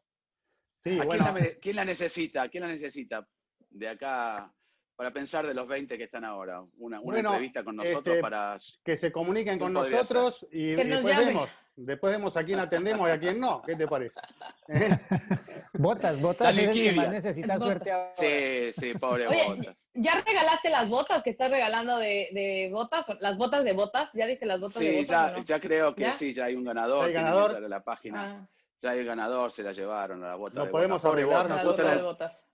Sí, bueno. quién, la, quién la necesita? ¿Quién la necesita? De acá para pensar de los 20 que están ahora. Una, una entrevista con nosotros este, para... Que se comuniquen con nosotros y después vemos, después vemos a quién atendemos y a quién no. ¿Qué te parece? botas, botas es el que más necesita suerte ahora. Sí, sí, pobre botas. ¿Ya regalaste las botas que estás regalando de, de, botas? ¿Las botas de botas? ¿Ya diste las botas de botas? Ya, no? ya creo que sí, ya hay un ganador. ¿Hay ganador? la página. Ah. Ya hay el ganador, se la llevaron a la bota. No podemos arreglar nosotros. De botas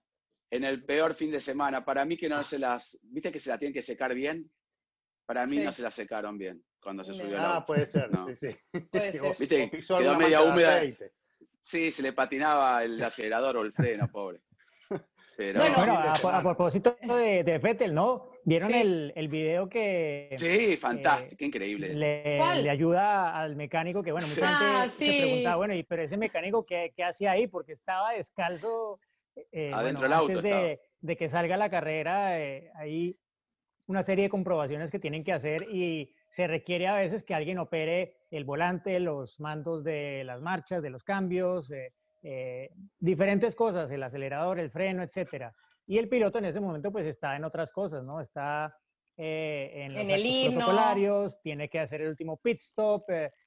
en el peor fin de semana. Para mí que no se las, viste que se la tienen que secar bien. Para mí no se la secaron bien cuando se subió Ah, puede ser, no. sí, sí. Puede ser. Viste, quedó media húmeda. Sí, se le patinaba el acelerador o el freno, pobre. Pero, bueno, a, propósito de, de Vettel, ¿no? ¿Vieron el, el, video que... Sí, fantástico, increíble. Le, le, ayuda al mecánico que, bueno, mucha gente se preguntaba, bueno, pero ese mecánico, ¿qué, qué hacía ahí? Porque estaba descalzo eh, Adentro del auto. Antes de, de, que salga la carrera, eh, hay una serie de comprobaciones que tienen que hacer y se requiere a veces que alguien opere el volante, los mandos de las marchas, de los cambios, eh, diferentes cosas, el acelerador, el freno, etcétera. Y el piloto en ese momento pues está en otras cosas, ¿no? Está en los en el protocolarios, tiene que hacer el último pit stop,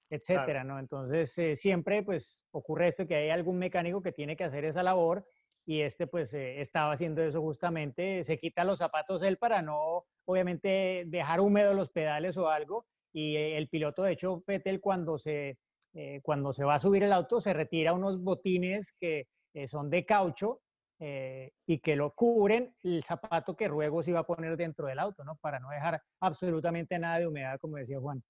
etcétera, ¿no? Entonces siempre pues ocurre esto que hay algún mecánico que tiene que hacer esa labor y este pues eh, estaba haciendo eso justamente, se quita los zapatos él para no, obviamente, dejar húmedos los pedales o algo, y eh, el piloto, de hecho, Fettel cuando se, eh, cuando se va a subir el auto, se retira unos botines que son de caucho, eh, y que lo cubren el zapato que luego se iba a poner dentro del auto, ¿no? Para no dejar absolutamente nada de humedad, como decía Juan.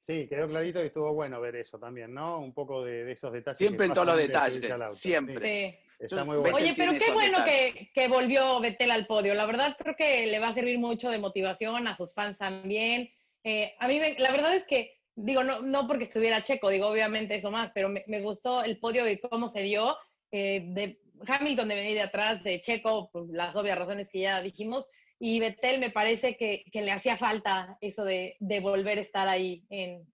Sí, quedó clarito y estuvo bueno ver eso también, ¿no? Un poco de, esos detalles. Siempre en todos los detalles, siempre. Está muy bueno. Oye, pero qué bueno que, que, volvió Betel al podio. La verdad creo que le va a servir mucho de motivación a sus fans también. Eh, a mí la verdad es que, digo, no, no porque estuviera Checo, digo, obviamente eso más, pero me, me gustó el podio y cómo se dio. Eh, de Hamilton de venir de atrás, de Checo, por las obvias razones que ya dijimos, y Betel me parece que, que le hacía falta eso de, de, volver a estar ahí en,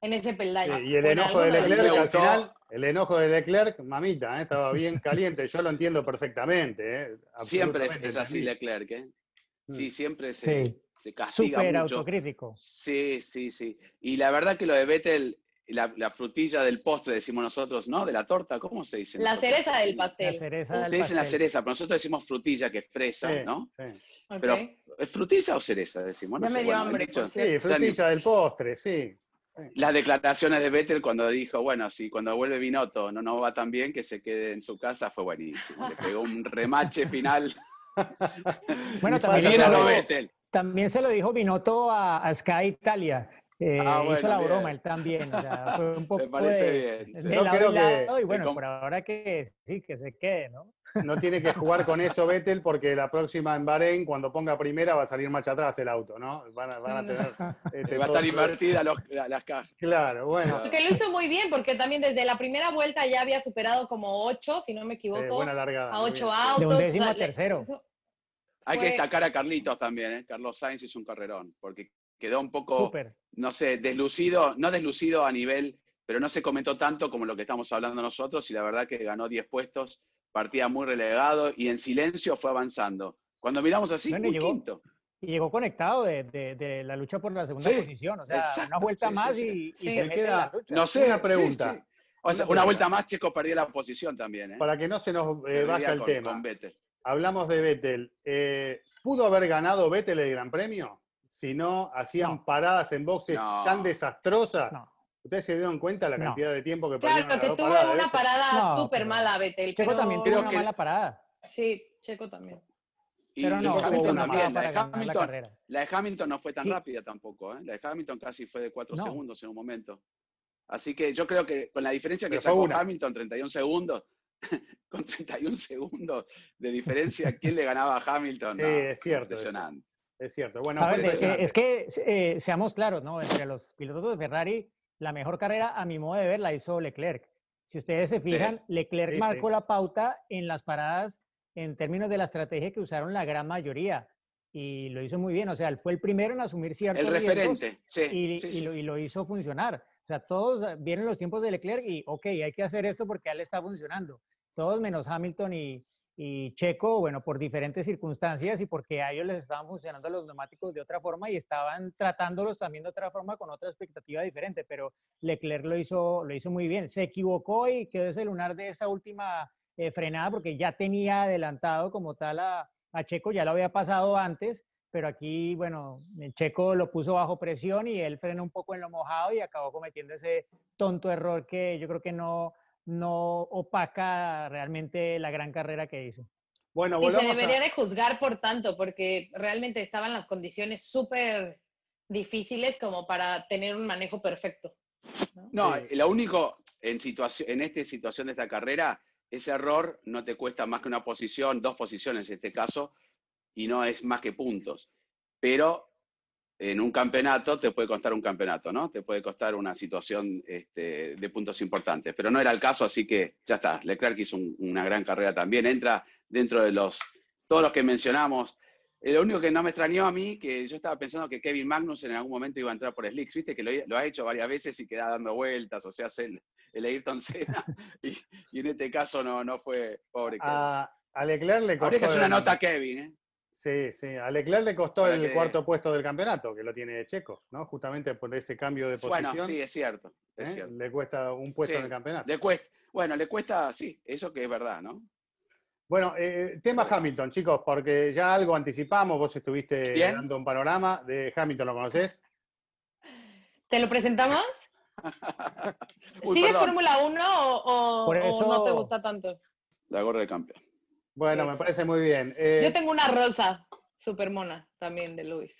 en ese peldaño. y el enojo de Leclerc al final, el enojo de Leclerc, mamita, ¿eh? estaba bien caliente, yo lo entiendo perfectamente. ¿eh? Siempre es así Leclerc, ¿eh? Sí, mm. siempre se, sí. se castiga Súper autocrítico. Sí, sí, sí. Y la verdad que lo de Vettel la, frutilla del postre, decimos nosotros, ¿no? De la torta, ¿cómo se dice? La cereza del pastel. La cereza Ustedes dicen la cereza, pero nosotros decimos frutilla, que es fresa, ¿no? Sí. Pero, ¿es frutilla o cereza? Decimos. Ya me dio hambre. sí, frutilla del postre, sí. Las declaraciones de Vettel cuando dijo, bueno, si cuando vuelve Binotto no nos va tan bien, que se quede en su casa, fue buenísimo. Le pegó un remache final. bueno, también, lo, también se lo dijo Binotto a, a Sky Italia eh, ah, hizo la broma él también. O sea, fue un poco Me parece bien. De lado lado, y bueno, por ahora que sí, que se quede, ¿no? No tiene que jugar con eso Vettel porque la próxima en Bahrein, cuando ponga primera, va a salir marcha atrás el auto, ¿no? Van a, van a tener. Este, va a estar invertida los, las cajas. Claro, bueno. Que lo hizo muy bien porque también desde la primera vuelta ya había superado como ocho, si no me equivoco, buena largada, a ocho autos. De un décimo tercero. Hay que destacar a Carlitos también, ¿eh? Carlos Sainz hizo un carrerón, porque quedó un poco, no sé, deslucido, no deslucido a nivel, pero no se comentó tanto como lo que estamos hablando nosotros y la verdad que ganó 10 puestos, partía muy relegado y en silencio fue avanzando. Cuando miramos así, muy quinto. Y llegó conectado de, de, la lucha por la segunda posición, o sea, una vuelta más y, se queda. No sé, una pregunta. una vuelta más, Checo perdió la posición también. ¿eh? Para que no se nos eh, vaya el tema. Hablamos de Vettel. Eh, ¿Pudo haber ganado Vettel el Gran Premio? si no hacían paradas en boxes tan desastrosas. ¿Ustedes se dieron cuenta la cantidad de tiempo que Claro, que tuvo una parada súper mala, Betel. Checo también tuvo una mala parada. Sí, Checo también. pero no, Hamilton también. La de Hamilton, la, de Hamilton, no fue tan rápida tampoco. ¿eh? La de Hamilton casi fue de 4 segundos en un momento. Así que yo creo que con la diferencia que sacó Hamilton, 31 segundos, con 31 segundos de diferencia, ¿quién le ganaba a Hamilton? Sí, es cierto. Impresionante. Es cierto. Bueno, es que eh, seamos claros, ¿no? Entre los pilotos de Ferrari, la mejor carrera, a mi modo de ver, la hizo Leclerc. Si ustedes se fijan, Leclerc marcó la pauta en las paradas en términos de la estrategia que usaron la gran mayoría. Y lo hizo muy bien. O sea, él fue el primero en asumir ciertos El referente, sí, y, y, lo, y, lo, hizo funcionar. O sea, todos vienen los tiempos de Leclerc y, ok, hay que hacer esto porque a él está funcionando. Todos menos Hamilton y, y Checo, bueno, por diferentes circunstancias y porque a ellos les estaban funcionando los neumáticos de otra forma y estaban tratándolos también de otra forma con otra expectativa diferente, pero Leclerc lo hizo, lo hizo muy bien. Se equivocó y quedó ese lunar de esa última eh, frenada porque ya tenía adelantado como tal a, a, Checo, ya lo había pasado antes, pero aquí, bueno, el Checo lo puso bajo presión y él frenó un poco en lo mojado y acabó cometiendo ese tonto error que yo creo que no, no opaca realmente la gran carrera que hizo. Bueno, y se debería de juzgar por tanto, porque realmente estaban las condiciones súper difíciles como para tener un manejo perfecto. No, lo único en, situación, en esta situación de esta carrera, ese error no te cuesta más que una posición, dos posiciones en este caso, y no es más que puntos. Pero en un campeonato te puede costar un campeonato, ¿no? Te puede costar una situación este, de puntos importantes, pero no era el caso, así que ya está. Leclerc hizo una gran carrera también, entra dentro de los, todos los que mencionamos. Eh, lo único que no me extrañó a mí, que yo estaba pensando que Kevin Magnus en algún momento iba a entrar por Slicks, viste que lo, ha hecho varias veces y queda dando vueltas, o sea, hace el, el Ayrton Senna, y, en este caso no, no fue pobre. A, a Leclerc le costó... que es una nota Kevin, ¿eh? Sí, sí. A Leclerc le costó el cuarto puesto del campeonato, que lo tiene Checo, ¿no? Justamente por ese cambio de posición. Bueno, sí, es cierto. ¿eh? Le cuesta un puesto en el campeonato. Le cuesta, bueno, le cuesta, sí, eso que es verdad, ¿no? Bueno, eh, tema Hamilton, chicos, porque ya algo anticipamos, vos estuviste dando un panorama de Hamilton, ¿lo conoces? ¿Te lo presentamos? ¿Sigue Fórmula 1 o, no te gusta tanto? La gorra de campeón. Bueno, me parece muy bien. Eh, Yo tengo una rosa super mona también de Luis.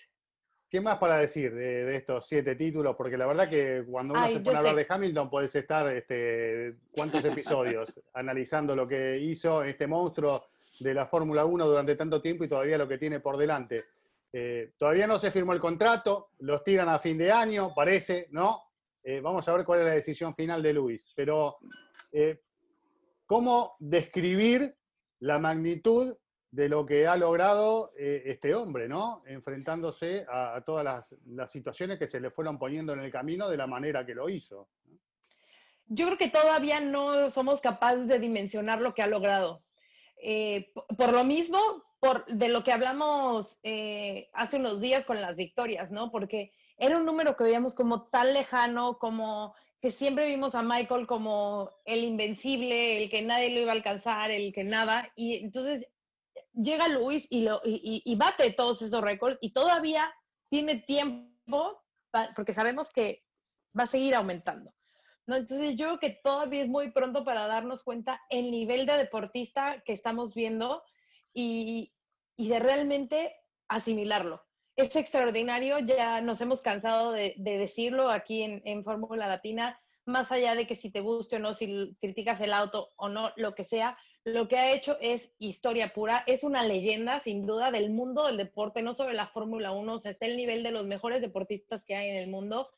¿Qué más para decir de, estos siete títulos? Porque la verdad que cuando uno se pone a hablar de Hamilton, puedes estar este, cuántos episodios analizando lo que hizo este monstruo de la Fórmula 1 durante tanto tiempo y todavía lo que tiene por delante. Eh, todavía no se firmó el contrato, los tiran a fin de año, parece, ¿no? Eh, vamos a ver cuál es la decisión final de Luis. Pero, eh, ¿cómo describir la magnitud de lo que ha logrado eh, este hombre, ¿no? Enfrentándose a, todas las, situaciones que se le fueron poniendo en el camino de la manera que lo hizo. Yo creo que todavía no somos capaces de dimensionar lo que ha logrado. Eh, por, lo mismo, por, de lo que hablamos eh, hace unos días con las victorias, ¿no? Porque era un número que veíamos como tan lejano, como que siempre vimos a Michael como el invencible, el que nadie lo iba a alcanzar, el que nada. Y entonces llega Luis y, lo, y, bate todos esos récords y todavía tiene tiempo, porque sabemos que va a seguir aumentando. ¿no? Entonces yo creo que todavía es muy pronto para darnos cuenta el nivel de deportista que estamos viendo y, de realmente asimilarlo. Es extraordinario, ya nos hemos cansado de, decirlo aquí en, en Fórmula Latina, más allá de que si te guste o no, si criticas el auto o no, lo que sea, lo que ha hecho es historia pura, es una leyenda sin duda del mundo del deporte, no sobre la Fórmula 1, o sea, está el nivel de los mejores deportistas que hay en el mundo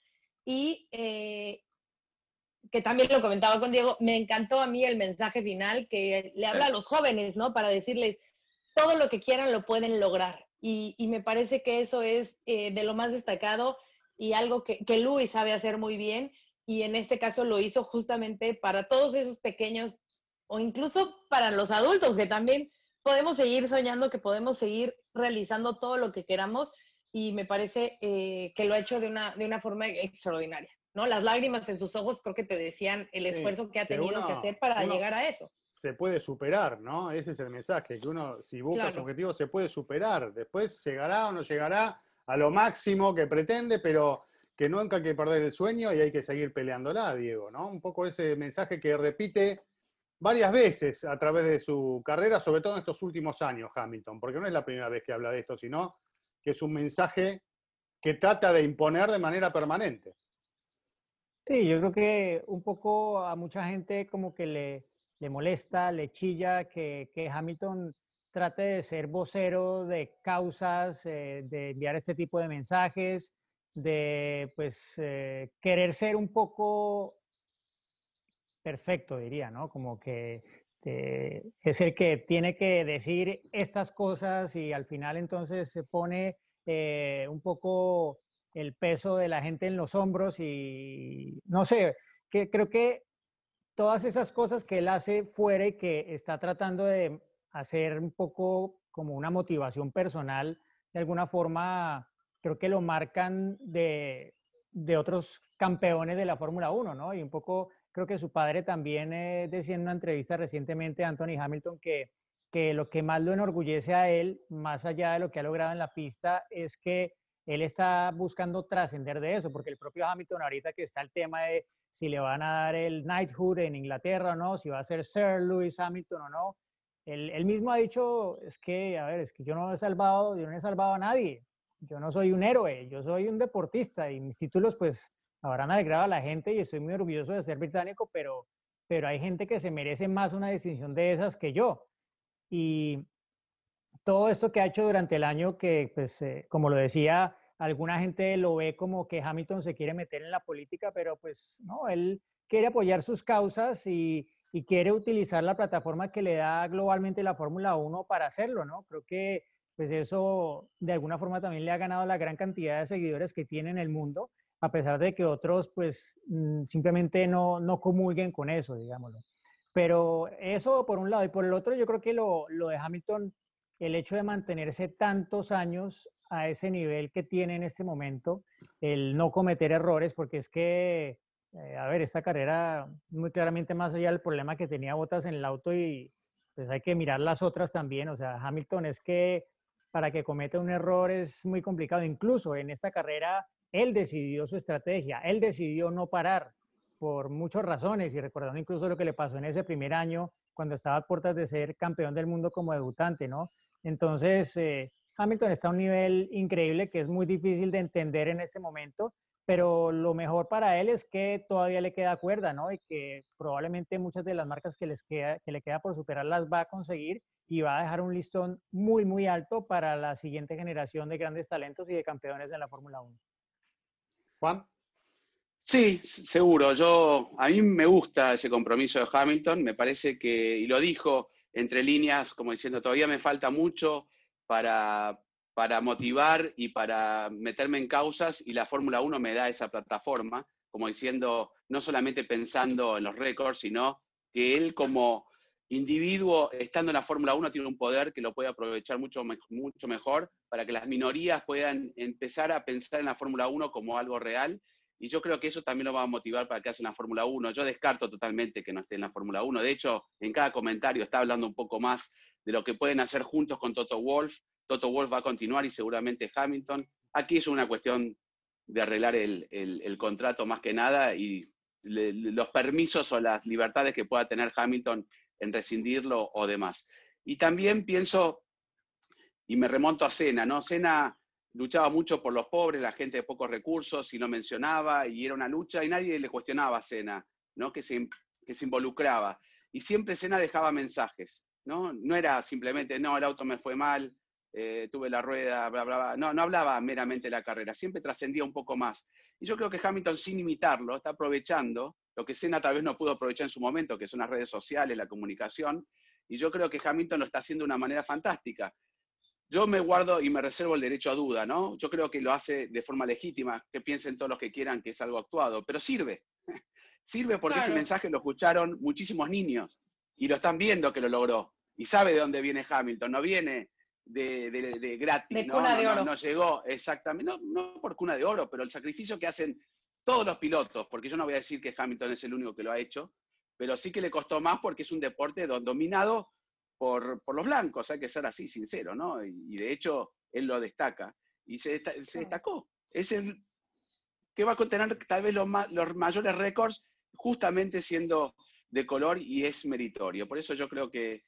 y eh, que también lo comentaba con Diego, me encantó a mí el mensaje final que le habla a los jóvenes, ¿no? Para decirles, todo lo que quieran lo pueden lograr. Y, me parece que eso es eh, de lo más destacado y algo que, que Luis sabe hacer muy bien. Y en este caso lo hizo justamente para todos esos pequeños o incluso para los adultos, que también podemos seguir soñando, que podemos seguir realizando todo lo que queramos y me parece eh, que lo ha hecho de una, de una forma extraordinaria. ¿no? Las lágrimas en sus ojos creo que te decían el esfuerzo que ha tenido que hacer para llegar a eso. Se puede superar, ¿no? Ese es el mensaje, que uno, si busca su objetivo, se puede superar. Después llegará o no llegará a lo máximo que pretende, pero que nunca hay que perder el sueño y hay que seguir peleándola, Diego, ¿no? Un poco ese mensaje que repite varias veces a través de su carrera, sobre todo en estos últimos años, Hamilton, porque no es la primera vez que habla de esto, sino que es un mensaje que trata de imponer de manera permanente. Sí, yo creo que un poco a mucha gente como que le, le molesta, le chilla que, que, Hamilton trate de ser vocero de causas, eh, de enviar este tipo de mensajes, de pues eh, querer ser un poco perfecto, diría, ¿no? Como que eh, es el que tiene que decir estas cosas y al final entonces se pone un poco el peso de la gente en los hombros y no sé, que creo que todas esas cosas que él hace fuera y que está tratando de hacer un poco como una motivación personal, de alguna forma creo que lo marcan de, de otros campeones de la Fórmula 1, ¿no? Y un poco creo que su padre también eh, decía en una entrevista recientemente Anthony Hamilton que, que lo que más lo enorgullece a él, más allá de lo que ha logrado en la pista, es que él está buscando trascender de eso, porque el propio Hamilton ahorita que está el tema de si le van a dar el knighthood en Inglaterra o no, si va a ser Sir Lewis Hamilton o no, él, él, mismo ha dicho, es que, a ver, es que yo no he salvado, yo no he salvado a nadie, yo no soy un héroe, yo soy un deportista y mis títulos pues habrán alegrado a la gente y estoy muy orgulloso de ser británico, pero, pero hay gente que se merece más una distinción de esas que yo. Y todo esto que ha hecho durante el año, que pues, eh, como lo decía, alguna gente lo ve como que Hamilton se quiere meter en la política, pero pues no, él quiere apoyar sus causas y, y quiere utilizar la plataforma que le da globalmente la Fórmula 1 para hacerlo, ¿no? Creo que pues eso de alguna forma también le ha ganado la gran cantidad de seguidores que tiene en el mundo a pesar de que otros pues mm, simplemente no, no comulguen con eso, digámoslo. Pero eso por un lado y por el otro yo creo que lo, lo de Hamilton, el hecho de mantenerse tantos años a ese nivel que tiene en este momento, el no cometer errores, porque es que, eh, a ver, esta carrera muy claramente más allá del problema que tenía Botas en el auto y pues hay que mirar las otras también, o sea, Hamilton es que para que cometa un error es muy complicado, incluso en esta carrera él decidió su estrategia, él decidió no parar. por muchas razones y recordando incluso lo que le pasó en ese primer año cuando estaba a puertas de ser campeón del mundo como debutante, ¿no? Entonces, eh, Hamilton está a un nivel increíble que es muy difícil de entender en este momento, pero lo mejor para él es que todavía le queda cuerda, ¿no? Y que probablemente muchas de las marcas que, les queda, que le queda por superar las va a conseguir y va a dejar un listón muy, muy alto para la siguiente generación de grandes talentos y de campeones en la Fórmula 1. Juan. Sí, seguro. Yo, a mí me gusta ese compromiso de Hamilton. Me parece que, y lo dijo entre líneas, como diciendo, todavía me falta mucho para, para motivar y para meterme en causas y la Fórmula 1 me da esa plataforma, como diciendo, no solamente pensando en los récords, sino que él como individuo, estando en la Fórmula 1, tiene un poder que lo puede aprovechar mucho, mucho mejor para que las minorías puedan empezar a pensar en la Fórmula 1 como algo real. Y yo creo que eso también lo va a motivar para que haga en la Fórmula 1. Yo descarto totalmente que no esté en la Fórmula 1. De hecho, en cada comentario está hablando un poco más de lo que pueden hacer juntos con Toto Wolf. Toto Wolf va a continuar y seguramente Hamilton. Aquí es una cuestión de arreglar el, contrato más que nada y los permisos o las libertades que pueda tener Hamilton en rescindirlo o demás. Y también pienso, y me remonto a Cena, ¿no? Cena luchaba mucho por los pobres, la gente de pocos recursos, y lo mencionaba, y era una lucha, y nadie le cuestionaba a Cena, ¿no? Que se, que se involucraba. Y siempre Cena dejaba mensajes, ¿no? No era simplemente, no, el auto me fue mal, eh, tuve la rueda, bla, bla, bla. No, no hablaba meramente de la carrera, siempre trascendía un poco más. Y yo creo que Hamilton, sin imitarlo, está aprovechando lo que Senna tal vez no pudo aprovechar en su momento, que son las redes sociales, la comunicación, y yo creo que Hamilton lo está haciendo de una manera fantástica. Yo me guardo y me reservo el derecho a duda, ¿no? Yo creo que lo hace de forma legítima, que piensen todos los que quieran que es algo actuado, pero sirve. sirve porque ese mensaje lo escucharon muchísimos niños y lo están viendo que lo logró. Y sabe de dónde viene Hamilton, no viene de, de, gratis, ¿no? Cuna de oro. No, llegó exactamente, no, no por cuna de oro, pero el sacrificio que hacen todos los pilotos, porque yo no voy a decir que Hamilton es el único que lo ha hecho, pero sí que le costó más porque es un deporte dominado por, los blancos, hay que ser así, sincero, ¿no? Y, de hecho, él lo destaca. Y se, destacó. Es el que va a contener tal vez los, los mayores récords justamente siendo de color y es meritorio. Por eso yo creo que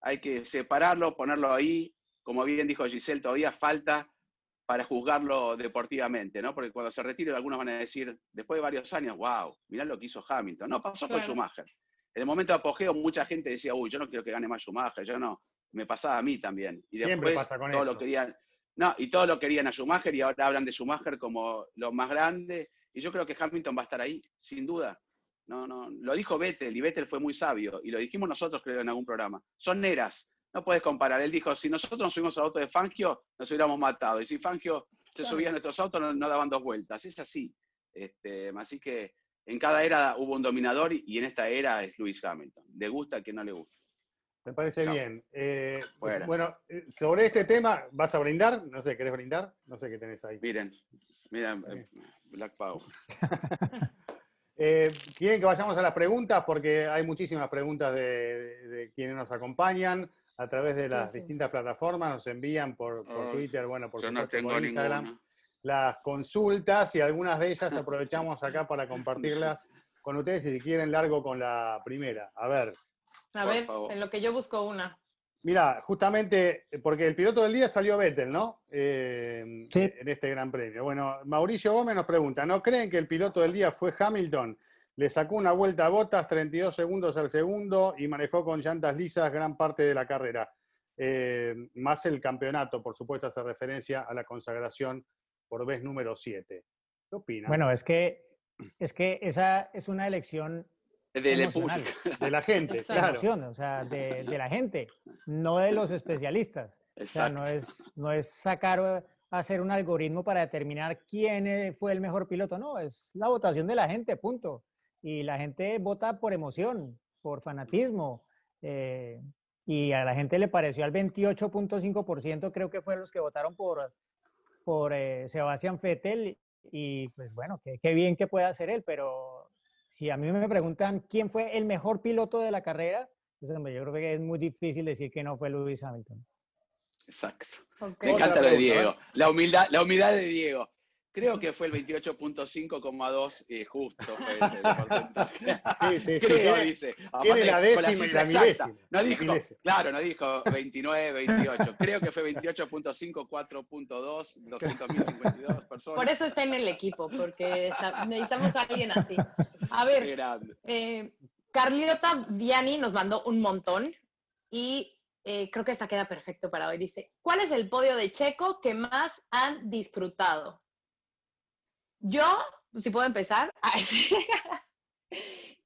hay que separarlo, ponerlo ahí. Como bien dijo Giselle, todavía falta para juzgarlo deportivamente, ¿no? Porque cuando se retire algunos van a decir, después de varios años, wow, mirá lo que hizo Hamilton. No, pasó con Schumacher. En el momento de apogeo mucha gente decía, uy, yo no quiero que gane más Schumacher, yo no. Me pasaba a mí también. Y después pasa con todo lo querían, no, y todos lo querían a Schumacher y ahora hablan de Schumacher como lo más grande. Y yo creo que Hamilton va a estar ahí, sin duda. No, no, lo dijo Vettel y Vettel fue muy sabio y lo dijimos nosotros creo en algún programa. Son neras, no puedes comparar. Él dijo, si nosotros nos subimos al auto de Fangio, nos hubiéramos matado. Y si Fangio se subía a nuestros autos, no, daban dos vueltas. Es así. Este, así que en cada era hubo un dominador y, en esta era es Lewis Hamilton. Le gusta a quien no le gusta. Me parece bien. Eh, pues, bueno, eh, sobre este tema, ¿vas a brindar? No sé, ¿querés brindar? No sé qué tenés ahí. Miren, miren, eh, Black Power. ¿Quieren que vayamos a las preguntas? Porque hay muchísimas preguntas de quienes nos acompañan a través de las distintas plataformas, nos envían por, Twitter, bueno, por, Instagram, las consultas y algunas de ellas aprovechamos acá para compartirlas con ustedes y si quieren largo con la primera. A ver. A ver, en lo que yo busco una. Mira, justamente, porque el piloto del día salió Vettel, ¿no? Eh, sí. En este Gran Premio. Bueno, Mauricio Gómez nos pregunta, ¿no creen que el piloto del día fue Hamilton? Le sacó una vuelta a botas, 32 segundos al segundo y manejó con llantas lisas gran parte de la carrera. Eh, más el campeonato, por supuesto, hace referencia a la consagración por vez número 7. ¿Qué opina? Bueno, es que, es que esa es una elección de, de la gente, claro. o sea, de, de, la gente, no de los especialistas. O sea, no es, no es sacar, hacer un algoritmo para determinar quién fue el mejor piloto, no, es la votación de la gente, punto y la gente vota por emoción, por fanatismo. Eh, y a la gente le pareció al 28.5%, creo que fueron los que votaron por, por eh, Sebastián Vettel. Y pues bueno, qué, bien que pueda hacer él, pero si a mí me preguntan quién fue el mejor piloto de la carrera, pues, yo creo que es muy difícil decir que no fue Lewis Hamilton. Exacto. Me encanta lo de Diego. La humildad, la humildad de Diego. Creo que fue el 28.5,2 eh, justo fue ese. Sí, sí, sí. Creo, dice. tiene Aparte, la décima y la milésima. No dijo, Milésima. claro, no dijo 29, 28. Creo que fue 28.5, 4.2, 200.052 personas. Por eso está en el equipo, porque necesitamos a alguien así. A ver, eh, Carliota Viani nos mandó un montón y eh, creo que esta queda perfecto para hoy. Dice, ¿cuál es el podio de Checo que más han disfrutado? Yo, si puedo empezar, sí.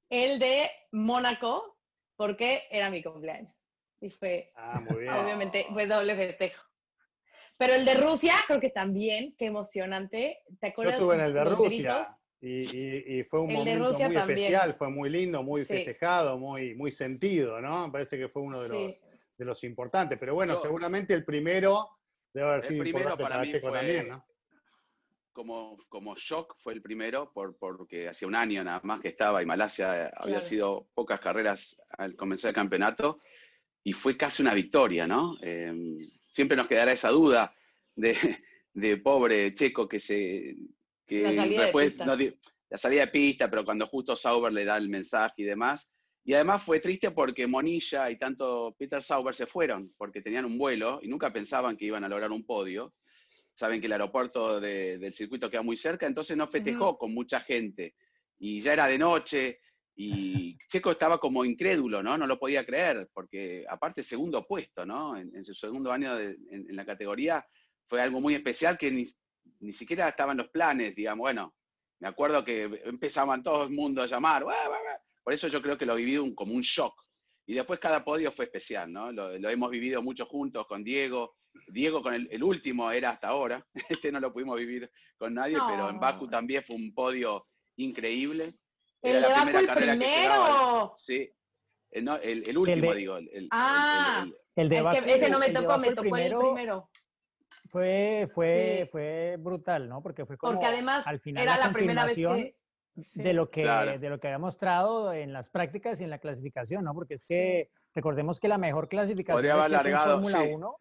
el de Mónaco, porque era mi cumpleaños. Y fue, Ah, muy bien. obviamente, fue doble festejo. Pero el de Rusia, creo que también, qué emocionante. ¿Te Yo acuerdas? estuve en el de Rusia y, y- y fue un El momento muy también. especial, fue muy lindo, muy Sí. festejado, muy, muy sentido, ¿no? Me parece que fue uno de, Sí. los, de los importantes. Pero bueno, Yo- seguramente el primero debe haber El sido primero importante para para mí Checo fue- también, ¿no? Como, como shock fue el primero, por, porque hacía un año nada más que estaba y Malasia había Claro. sido pocas carreras al comenzar el campeonato y fue casi una victoria, ¿no? Eh, siempre nos quedará esa duda de, de pobre Checo que se... Que La salida de después pista. no la salida de pista, pero cuando justo Sauber le da el mensaje y demás. Y además fue triste porque Monilla y tanto Peter Sauber se fueron, porque tenían un vuelo y nunca pensaban que iban a lograr un podio saben que el aeropuerto de- del circuito queda muy cerca, entonces no festejó con mucha gente. Y ya era de noche, y Checo estaba como incrédulo, ¿no? No lo podía creer, porque aparte segundo puesto, ¿no? En, en su segundo año de- en, en la categoría fue algo muy especial que ni, ni siquiera estaba en los planes, digamos. Bueno, me acuerdo que empezaban todo el mundo a llamar, "Buah, buah, buah". por eso yo creo que lo viví un- como un shock. Y después cada podio fue especial, ¿no? Lo, lo hemos vivido mucho juntos con Diego, Diego con el, el último era hasta ahora, este no lo pudimos vivir con nadie, pero en. Baku también fue un podio increíble. El Era de la Baku primera el carrera que primero. Sí, el, no, el- el último, de- digo. el- el- Ah. el- el- El de Es Baku- que ese no me tocó, me tocó el primero. Fue, fue, Sí. fue brutal, ¿no? Porque fue como Porque además al final era la la primera vez que... sí. de lo que Claro. de lo que había mostrado en las prácticas y en la clasificación, ¿no? Porque es que recordemos que la mejor clasificación Podría de Fórmula sí. 1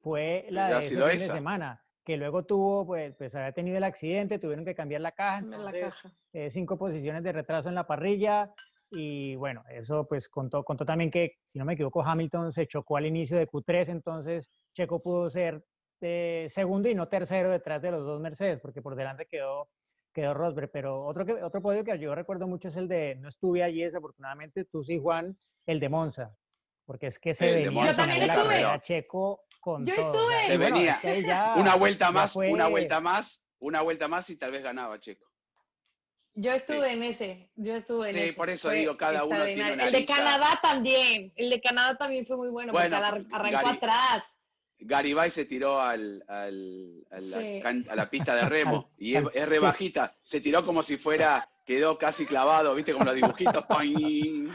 fue la de ese fin de semana, que luego tuvo, pues, pues había tenido el accidente, tuvieron que cambiar la caja, Dame la entonces caja. eh, cinco posiciones de retraso en la parrilla y bueno, eso pues contó, contó también que, si no me equivoco, Hamilton se chocó al inicio de Q3, entonces Checo pudo ser eh, segundo y no tercero detrás de los dos Mercedes, porque por delante quedó, quedó Rosberg. Pero otro, que, otro podio que yo recuerdo mucho es el de, no estuve allí desafortunadamente, tú sí, Juan, el de Monza, porque es que se El de Monza Yo también estuve. Checo con Yo todo. estuve. Se bueno, venía es que ahí ya- una vuelta más, una vuelta más, una vuelta más y tal vez ganaba Checo. Yo estuve en ese, yo estuve en Sí, ese. por eso fue digo, cada uno tiene una El de lista. Canadá también, el de Canadá también fue muy bueno, Bueno, porque ar- arrancó Gary- atrás. Garibay se tiró al, al- a, la, Sí. can- a la pista de remo y es, es re sí. bajita. Se tiró como si fuera, quedó casi clavado, ¿viste? Como los dibujitos. el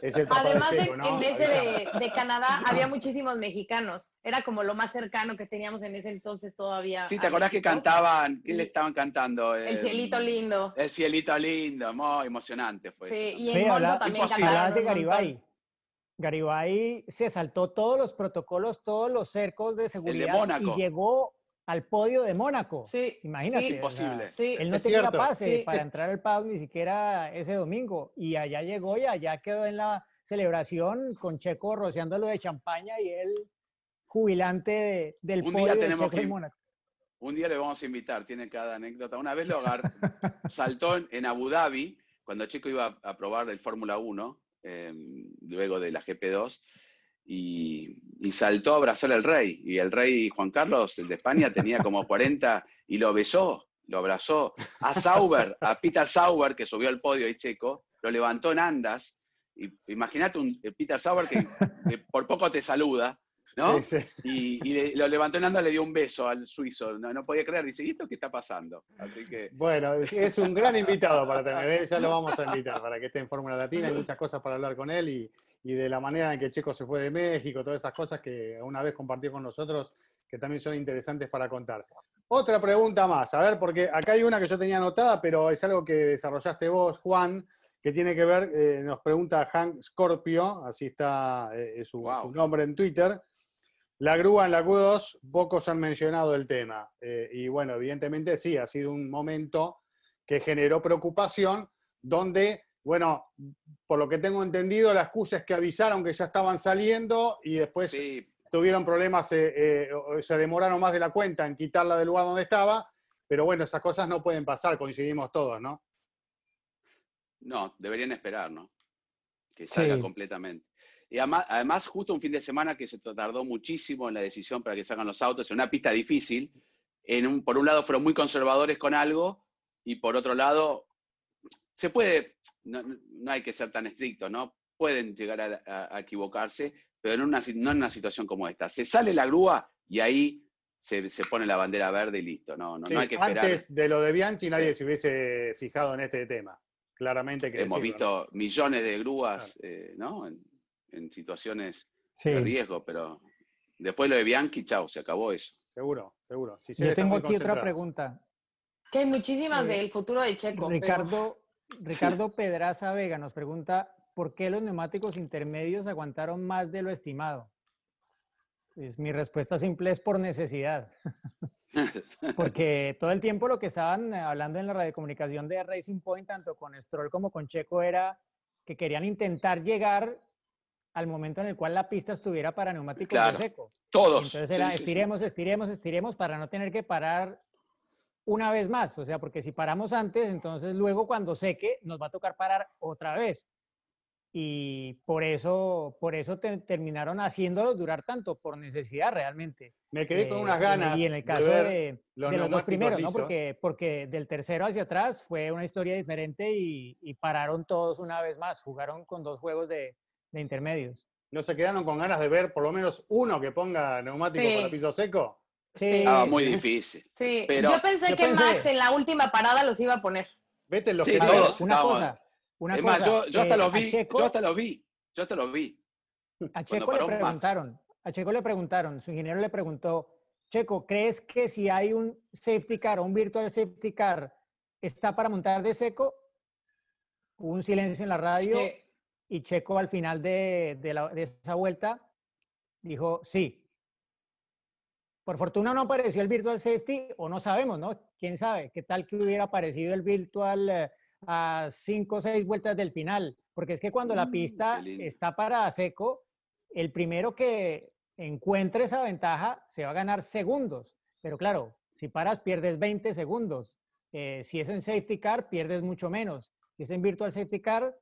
de Además, Checo, en, ¿no? en ese de, de Canadá había muchísimos mexicanos. Era como lo más cercano que teníamos en ese entonces todavía. Sí, ¿te acordás que cantaban? ¿Qué le estaban cantando? El Eh, cielito lindo. El cielito lindo, muy emocionante fue. Sí, eso y en Sí, habla- también Hablabas de. Garibay. Garibay se saltó todos los protocolos, todos los cercos de seguridad Mónaco. y llegó al podio de Mónaco. Sí, Imagínate. sí, Imposible. sí. Él no tenía cierto. pase Sí. para entrar al paddock ni siquiera ese domingo. Y allá llegó y allá quedó en la celebración con Checo rociándolo de champaña y él jubilante de- del Un día podio de tenemos Checo que- en Mónaco. Un día le vamos a invitar, tiene cada anécdota. Una vez lo agar- saltó en, en Abu Dhabi, cuando Checo iba a probar el Fórmula 1, eh, luego de la GP2, y, y saltó a abrazar al rey. Y el rey Juan Carlos, el de España, tenía como 40 y lo besó, lo abrazó. A Sauber, a Peter Sauber, que subió al podio ahí Checo, lo levantó en andas. Y imagínate un eh, Peter Sauber que, que por poco te saluda, ¿no? Sí, sí. y, y le- lo levantó en anda, le dio un beso al suizo. No, no podía creer. Dice, ¿y esto qué está pasando? Así que, Bueno, es- es un gran invitado para tener, ¿eh? ya lo vamos a invitar para que esté en Fórmula Latina, hay muchas cosas para hablar con él y, y de la manera en que Checo se fue de México, todas esas cosas que una vez compartió con nosotros, que también son interesantes para contar. Otra pregunta más, a ver, porque acá hay una que yo tenía anotada, pero es algo que desarrollaste vos, Juan, que tiene que ver, eh, nos pregunta Hank Scorpio, así está eh, su, Wow. su nombre en Twitter, La grúa en la Q2, pocos han mencionado el tema. Eh, y bueno, evidentemente sí, ha sido un momento que generó preocupación, donde, bueno, por lo que tengo entendido, la excusa es que avisaron que ya estaban saliendo y después tuvieron problemas, eh, eh, se demoraron más de la cuenta en quitarla del lugar donde estaba, pero bueno, esas cosas no pueden pasar, coincidimos todos, ¿no? No, deberían esperar, ¿no? Que salga completamente. Y además, justo un fin de semana que se tardó muchísimo en la decisión para que salgan los autos, en una pista difícil. En un, por un lado fueron muy conservadores con algo y por otro lado, se puede, no, hay que ser tan estricto, ¿no? Pueden llegar a, equivocarse, pero en una, no en una situación como esta. Se sale la grúa y ahí se, pone la bandera verde y listo. No, no, hay que esperar. Antes de lo de Bianchi nadie se hubiese fijado en este tema. Claramente que Hemos visto millones de grúas, eh, ¿no? en situaciones de riesgo, pero después lo de Bianchi, chao, se acabó eso. Seguro, seguro. Yo tengo aquí otra pregunta. Que hay muchísimas eh, del futuro de Checo. Ricardo, Ricardo Pedraza Vega nos pregunta, ¿por qué los neumáticos intermedios aguantaron más de lo estimado? Pues mi respuesta simple es por necesidad. Porque todo el tiempo lo que estaban hablando en la radiocomunicación de Racing Point, tanto con Stroll como con Checo, era que querían intentar llegar al momento en el cual la pista estuviera para neumáticos de seco. Todos. Entonces era estiremos, estiremos, estiremos para no tener que parar una vez más. O sea, porque si paramos antes, entonces luego cuando seque nos va a tocar parar otra vez. Y por eso, por eso terminaron haciéndolo durar tanto, por necesidad realmente. Me quedé con unas ganas. Y en el caso de, los, dos primeros, ¿no? Porque, porque del tercero hacia atrás fue una historia diferente y, y pararon todos una vez más. Jugaron con dos juegos de, de intermedios. ¿No se quedaron con ganas de ver por lo menos uno que ponga neumático para piso seco? Sí. Ah, muy difícil. Sí. Pero yo pensé que Max en la última parada los iba a poner. Vete los que todos, una cosa. Una es más, yo, yo hasta los vi, yo hasta los vi, yo hasta los vi. A Checo le preguntaron, a Checo le preguntaron, su ingeniero le preguntó, Checo, ¿crees que si hay un safety car o un virtual safety car está para montar de seco? Hubo un silencio en la radio y Checo al final de, esa vuelta dijo sí. Por fortuna no apareció el virtual safety, o no sabemos, ¿no? ¿Quién sabe? ¿Qué tal que hubiera aparecido el virtual eh, a cinco o seis vueltas del final? Porque es que cuando la mm, pista está para seco, el primero que encuentre esa ventaja se va a ganar segundos. Pero claro, si paras pierdes 20 segundos. Eh, si es en safety car, pierdes mucho menos. Si es en virtual safety car,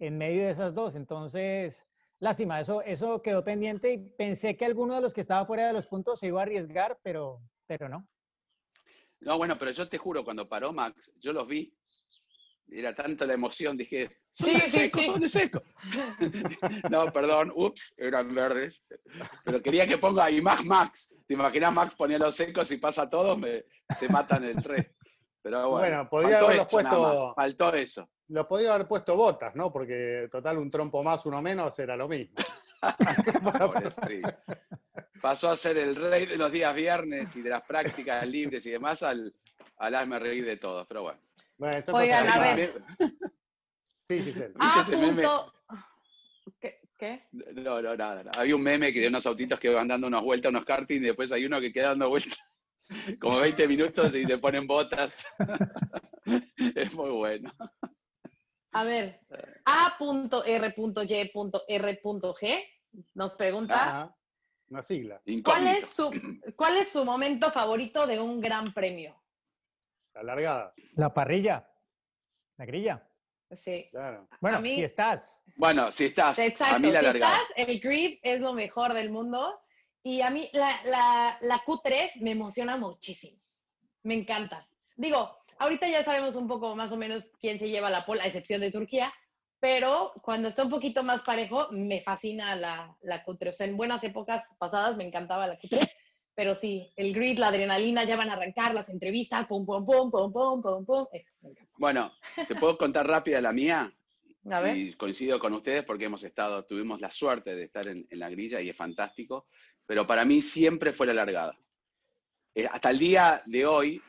en medio de esas dos. Entonces, lástima, eso, eso quedó pendiente y pensé que alguno de los que estaba fuera de los puntos se iba a arriesgar, pero, pero no. No, bueno, pero yo te juro, cuando paró Max, yo los vi, era tanta la emoción, dije, son sí, de seco, son de seco. no, perdón, ups, eran verdes. Pero quería que ponga ahí Max Max. ¿Te imaginas Max ponía los secos y pasa todo? Me, se matan el 3. Pero bueno, bueno podría haberlos puesto. Faltó eso. Lo podía haber puesto botas, ¿no? Porque total, un trompo más, uno menos, era lo mismo. Pasó a ser el rey de los días viernes y de las prácticas libres y demás al, al hazme reír de todos, pero bueno. Oigan, a ver. Sí, sí, sí. Ah, punto. ¿Qué? ¿Qué? No, no, nada, nada. Había un meme que de unos autitos que van dando unas vueltas, unos karting, y después hay uno que queda dando vueltas como 20 minutos y te ponen botas. es muy bueno. A ver, A.R.Y.R.G nos pregunta. una sigla. ¿Cuál es, su, ¿Cuál es su momento favorito de un gran premio? La largada. La parrilla. La grilla. Sí. Claro. Bueno, si estás. Bueno, si estás. Exacto. si estás, el grid es lo mejor del mundo. Y a mí la, la, la Q3 me emociona muchísimo. Me encanta. Digo, ahorita ya sabemos un poco más o menos quién se lleva la pole, a excepción de Turquía, pero cuando está un poquito más parejo, me fascina la, la Q3. O sea, en buenas épocas pasadas me encantaba la Q3, pero sí, el grid, la adrenalina, ya van a arrancar las entrevistas, pum, pum, pum, pum, pum, pum, pum. bueno, ¿te puedo contar rápida la mía? A ver. Y coincido con ustedes porque hemos estado, tuvimos la suerte de estar en, en la grilla y es fantástico, pero para mí siempre fue la largada. Eh, hasta el día de hoy,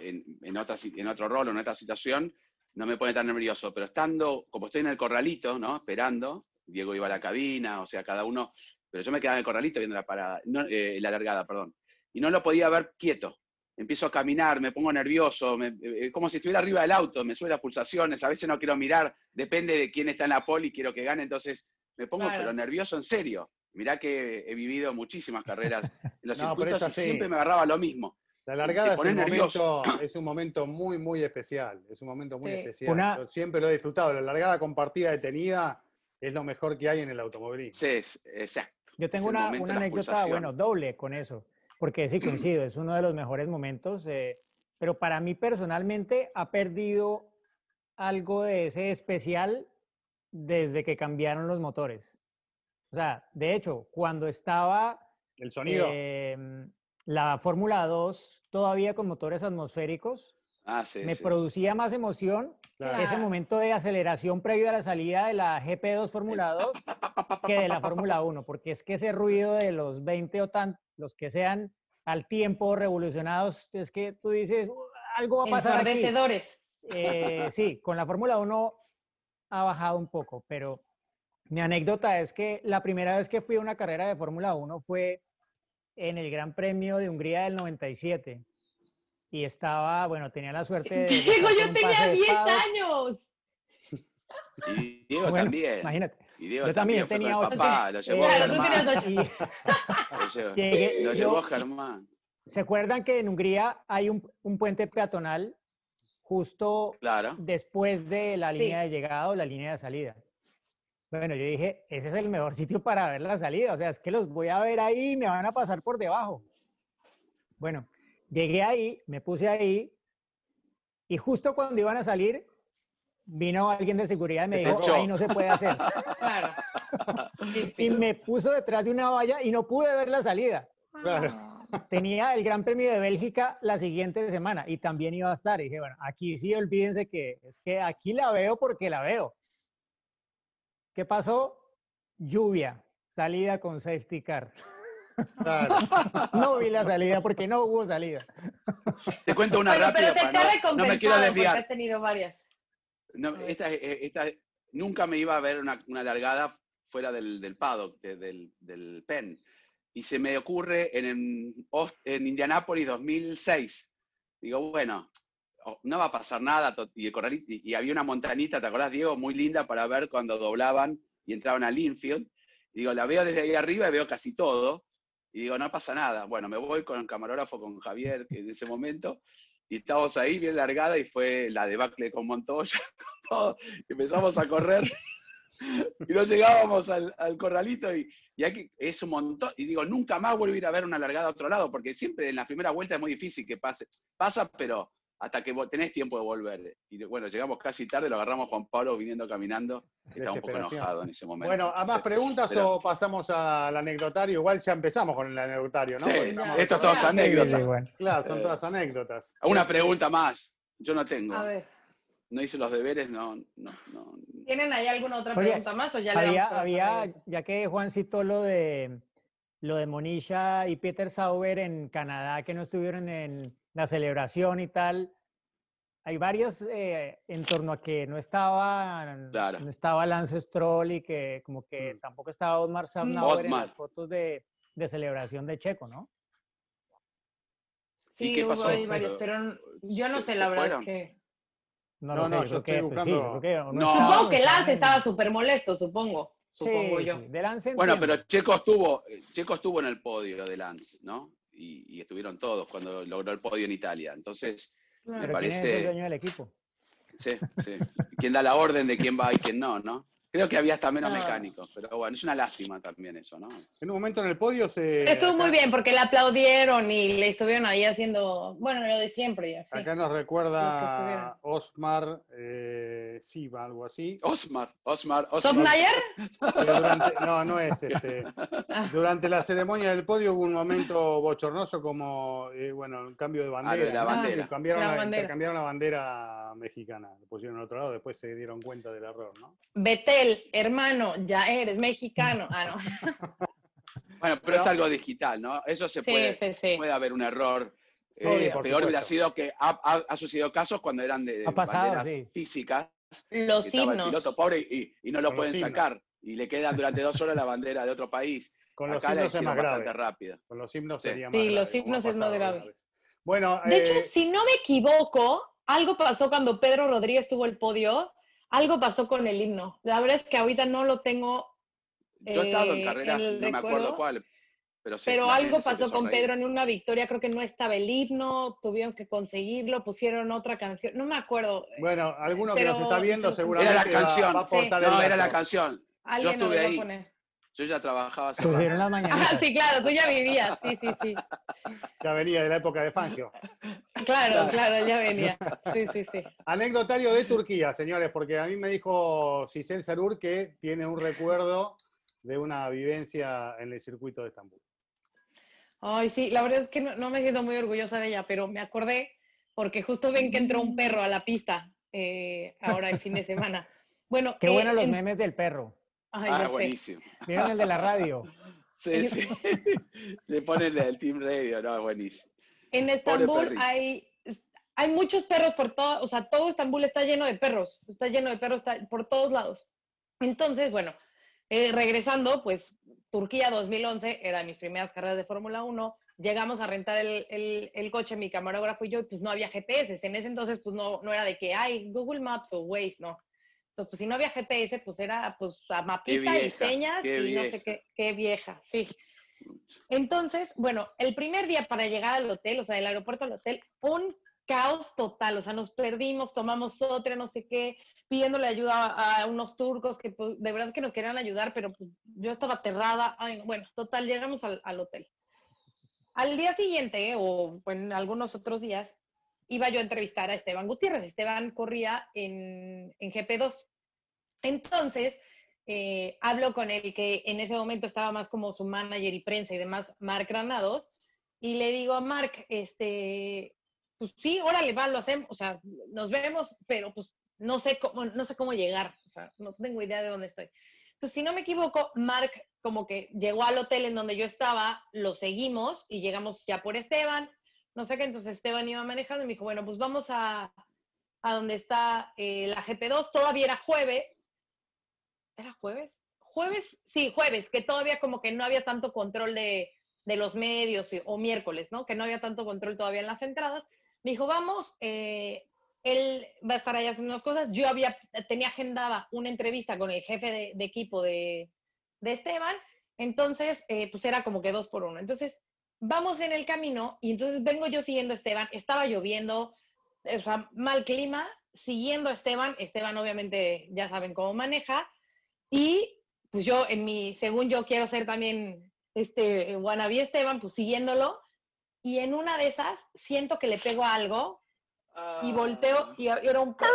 en, otra, en otro rol o en otra situación, no me pone tan nervioso, pero estando, como estoy en el corralito, ¿no? Esperando, Diego iba a la cabina, o sea, cada uno pero yo me quedaba en el corralito viendo la parada, no, eh, la largada, perdón, y no lo podía ver quieto. Empiezo a caminar, me pongo nervioso, me- eh, como si estuviera arriba del auto, me suben las pulsaciones, a veces no quiero mirar, depende de quién está en la poli, quiero que gane, entonces me pongo Claro. pero nervioso en serio. Mirá que he vivido muchísimas carreras en los No, circuitos y así. siempre me agarraba lo mismo. La largada es un, momento, es un momento muy, muy especial. Es un momento muy Sí. especial. Una- Yo siempre lo he disfrutado. La largada compartida detenida es lo mejor que hay en el automovilismo. Sí, es- exacto. Yo tengo una, momento una anécdota, bueno, doble con eso, porque sí, coincido, es uno de los mejores momentos, eh, pero para mí personalmente ha perdido algo de ese especial desde que cambiaron los motores. O sea, de hecho, cuando estaba El sonido. em, la Fórmula 2 todavía con motores atmosféricos, Ah, sí, me sí. producía más emoción Claro. ese momento de aceleración previo a la salida de la GP2 Fórmula 2 que de la Fórmula 1, porque es que ese ruido de los 20 o tan, los que sean al tiempo revolucionados, es que tú dices, "Uh, algo va a pasar aquí. Ensordecedores. Eh, sí, con la Fórmula 1 ha bajado un poco, pero mi anécdota es que la primera vez que fui a una carrera de Fórmula 1 fue en el Gran Premio de Hungría del 97. Y estaba, bueno, tenía la suerte de... Diego, yo tenía pase de 10 paddock. años. Y Diego Bueno, también. Imagínate. Y Diego yo también tenía papá, lo llevó Claro, tú Germán. Lo llevó, yo- Germán. ¿Se acuerdan que en Hungría hay un, un puente peatonal justo Claro. después de la Sí. línea de llegada o la línea de salida? Bueno, yo dije, ese es el mejor sitio para ver la salida. O sea, es que los voy a ver ahí y me van a pasar por debajo. Bueno, llegué ahí, me puse ahí y justo cuando iban a salir, vino alguien de seguridad y me dijo, ahí no se puede hacer. Claro. Y me puso detrás de una valla y no pude ver la salida. Claro. tenía el Gran Premio de Bélgica la siguiente semana y también iba a estar. Y dije, bueno, aquí sí olvídense que es que aquí la veo porque la veo. ¿Qué pasó? Lluvia, salida con safety car. Claro. No vi la salida porque no hubo salida. Te cuento una Bueno, rápida. pero se para no- no, me quiero desviar. has tenido varias. No, esta, eh, esta- nunca me iba a ver una, una largada fuera del, del paddock, de- del, del pen. Y se me ocurre en, en, en Indianápolis 2006. Digo, bueno, no va a pasar nada. Y, el corralito- y- había una montanita, ¿te acordás, Diego? Muy linda para ver cuando doblaban y entraban al infield. Y digo, la veo desde ahí arriba y veo casi todo. Y digo, no pasa nada. Bueno, me voy con el camarógrafo, con Javier, que en ese momento, y estábamos ahí bien largada y fue la debacle con Montoya, todo. Empezamos a correr y no llegábamos al, al corralito y, y aquí es un montón. Y digo, nunca más vuelvo a a ver una largada a otro lado, porque siempre en la primera vuelta es muy difícil que pase. Pasa, pero hasta que tenés tiempo de volver. Y bueno, llegamos casi tarde, lo agarramos Juan Pablo viniendo caminando. Estaba un poco enojado en ese momento. Bueno, ¿a más Sí. preguntas pero- o pasamos al anecdotario? Igual ya empezamos con el anecdotario, ¿no? Sí, estamos- esto es todo Sí, anécdota. bueno. Claro, son Eh, todas anécdotas. Una pregunta más. Yo no tengo. A ver, No hice los deberes, no, no, no. ¿tienen ahí alguna otra Oye, pregunta más o ya Había, había, ya que Juan citó lo de lo de Monisha y Peter Sauber en Canadá que no estuvieron en la celebración y tal. Hay varias eh, en torno a que no estaba, Claro. no estaba Lance Stroll y que como que tampoco estaba Otmar Safnauer en las fotos de, de celebración de Checo, ¿no? ¿Y Sí, qué hubo pasó? ahí varios, Pero, pero yo no ¿se- sé la verdad que... No, No, lo sé, no, yo yo creo estoy que, pues, sí, creo que No. Supongo que Lance estaba súper molesto, supongo. Sí, Supongo yo. sí, de Lance Bueno, pero Checo estuvo, Checo estuvo en el podio de Lance, ¿no? Y, y estuvieron todos cuando logró el podio en Italia. Entonces, me Pero ¿quién es el parece, dueño del equipo? sí, sí. ¿Quién da la orden de quién va y quién no, no? Creo que había hasta menos Ah. mecánicos, pero bueno, es una lástima también eso, ¿no? En un momento en el podio se. Estuvo muy bien porque le aplaudieron y le estuvieron ahí haciendo, bueno, lo de siempre y así. Acá nos recuerda. Osmar eh, Siva, algo así. Osmar, Osmar, Osmar. Durante- no, no es este. Durante la ceremonia del podio hubo un momento bochornoso como, eh, bueno, el cambio de bandera. Ah, Cambiaron La la, bandera. intercambiaron la bandera mexicana, lo pusieron al otro lado, después se dieron cuenta del error, ¿no? Betel, hermano, ya eres mexicano. Ah, no. Bueno, pero es algo digital, ¿no? Eso se Sí, puede, sí, sí. puede haber un error. Sí, Eh, por peor hubiera sido que ha, ha- ha sucedido casos cuando eran de, de pasado, banderas sí. físicas Los que estaba el himnos. piloto pobre y, y no lo Con los pueden sacar. y le quedan durante dos horas la bandera de otro país. Con los Acá la himnos es más grave. rápida. Con los himnos Sí. sería más Sí, grave, los himnos es más grave. Bueno, De hecho, eh, si no me equivoco, algo pasó cuando Pedro Rodríguez tuvo el podio, algo pasó con el himno. La verdad es que ahorita no lo tengo, Yo he estado en eh, carreras, no me acuerdo cuál, pero sí. pero la algo pasó con. Pedro en una victoria, creo que no estaba el himno, tuvieron que conseguirlo, pusieron otra canción, no me acuerdo. bueno, alguno que pero- nos está viendo seguramente Era la va- canción. va, a aportar el No, era la canción. Alguien yo estuve ahí. poner. Yo ya trabajaba hace Pusieron rato. las Ah, sí, claro, tú ya vivías, sí, sí, sí. Ya venía de la época de Fangio. Claro, claro, ya venía. Sí, sí, sí. Anecdotario de Turquía, señores, porque a mí me dijo Giselle Sarur que tiene un recuerdo de una vivencia en el circuito de Estambul. Ay, sí, la verdad es que no, no me siento muy orgullosa de ella, pero me acordé porque justo ven que entró un perro a la pista eh, ahora el fin de semana. Bueno, Qué eh, bueno los en- memes del perro. Ay, Ah, buenísimo. Miren el de la radio. Sí, sí. Le ponen el Team Radio, no, buenísimo. En Estambul hay, hay muchos perros por todo, o sea, todo Estambul está lleno de perros, está lleno de perros está por todos lados. Entonces, bueno, eh, regresando, pues Turquía 2011 era de mis primeras carreras de Fórmula 1. Llegamos a rentar el, el- el coche, mi camarógrafo y yo, y pues no había GPS. En ese entonces, pues no, no era de que hay Google Maps o Waze, no. Entonces, pues si no había GPS, pues era pues a mapita y señas y no sé qué, qué vieja, sí. Entonces, bueno, el primer día para llegar al hotel, o sea, del aeropuerto al hotel, un caos total, o sea, nos perdimos, tomamos otra, no sé qué, pidiéndole ayuda a, unos turcos que pues, de verdad que nos querían ayudar, pero pues, yo estaba aterrada. Bueno, total, llegamos al, al hotel. Al día siguiente, o en algunos otros días, iba yo a entrevistar a Esteban Gutiérrez. Esteban corría en, en GP2. Entonces, eh, hablo con el que en ese momento estaba más como su manager y prensa y demás, Marc Granados, y le digo a Marc, este, pues sí, órale, va, lo hacemos, o sea, nos vemos, pero pues no sé cómo, no sé cómo llegar, o sea, no tengo idea de dónde estoy. Entonces, si no me equivoco, Marc como que llegó al hotel en donde yo estaba, lo seguimos y llegamos ya por Esteban, no sé qué, entonces Esteban iba manejando y me dijo, bueno, pues vamos a, a donde está eh, la GP2, todavía era jueves, ¿era jueves? Jueves, sí, jueves, que todavía como que no había tanto control de, de los medios o miércoles, ¿no? Que no había tanto control todavía en las entradas. Me dijo, vamos, eh, él va a estar allá haciendo unas cosas. Yo había, tenía agendada una entrevista con el jefe de, de equipo de, de Esteban, entonces, eh, pues era como que dos por uno. Entonces, vamos en el camino y entonces vengo yo siguiendo a Esteban, estaba lloviendo, o sea, mal clima, siguiendo a Esteban, Esteban obviamente ya saben cómo maneja, y pues yo en mi, según yo quiero ser también este wannabe Esteban, pues siguiéndolo, y en una de esas siento que le pego a algo y volteo y era un perro.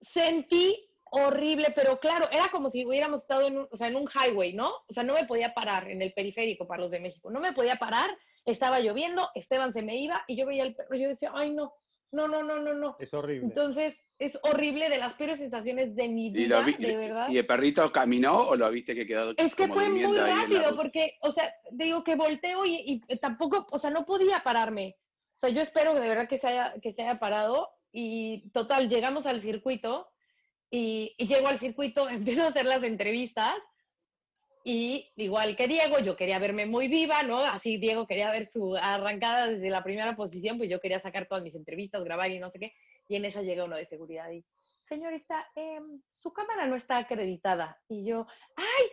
Sentí horrible, pero claro, era como si hubiéramos estado en un, o sea, en un highway, ¿no? O sea, no me podía parar en el periférico para los de México, no me podía parar, estaba lloviendo, Esteban se me iba y yo veía el perro yo decía, ay no, no, no, no, no, no. Es horrible. Entonces, es horrible, de las peores sensaciones de mi ¿Y, vida, vi- de verdad. ¿Y el perrito caminó o lo viste que quedó Es que fue muy rápido, porque, o sea, digo que volteo y, y tampoco, o sea, no podía pararme. O sea, yo espero de verdad que se haya, que se haya parado. Y total, llegamos al circuito y, y llego al circuito, empiezo a hacer las entrevistas y igual que Diego, yo quería verme muy viva, ¿no? Así Diego quería ver su arrancada desde la primera posición, pues yo quería sacar todas mis entrevistas, grabar y no sé qué. Y en esa llega uno de seguridad y, señorita, em, su cámara no está acreditada. Y yo, ¡ay!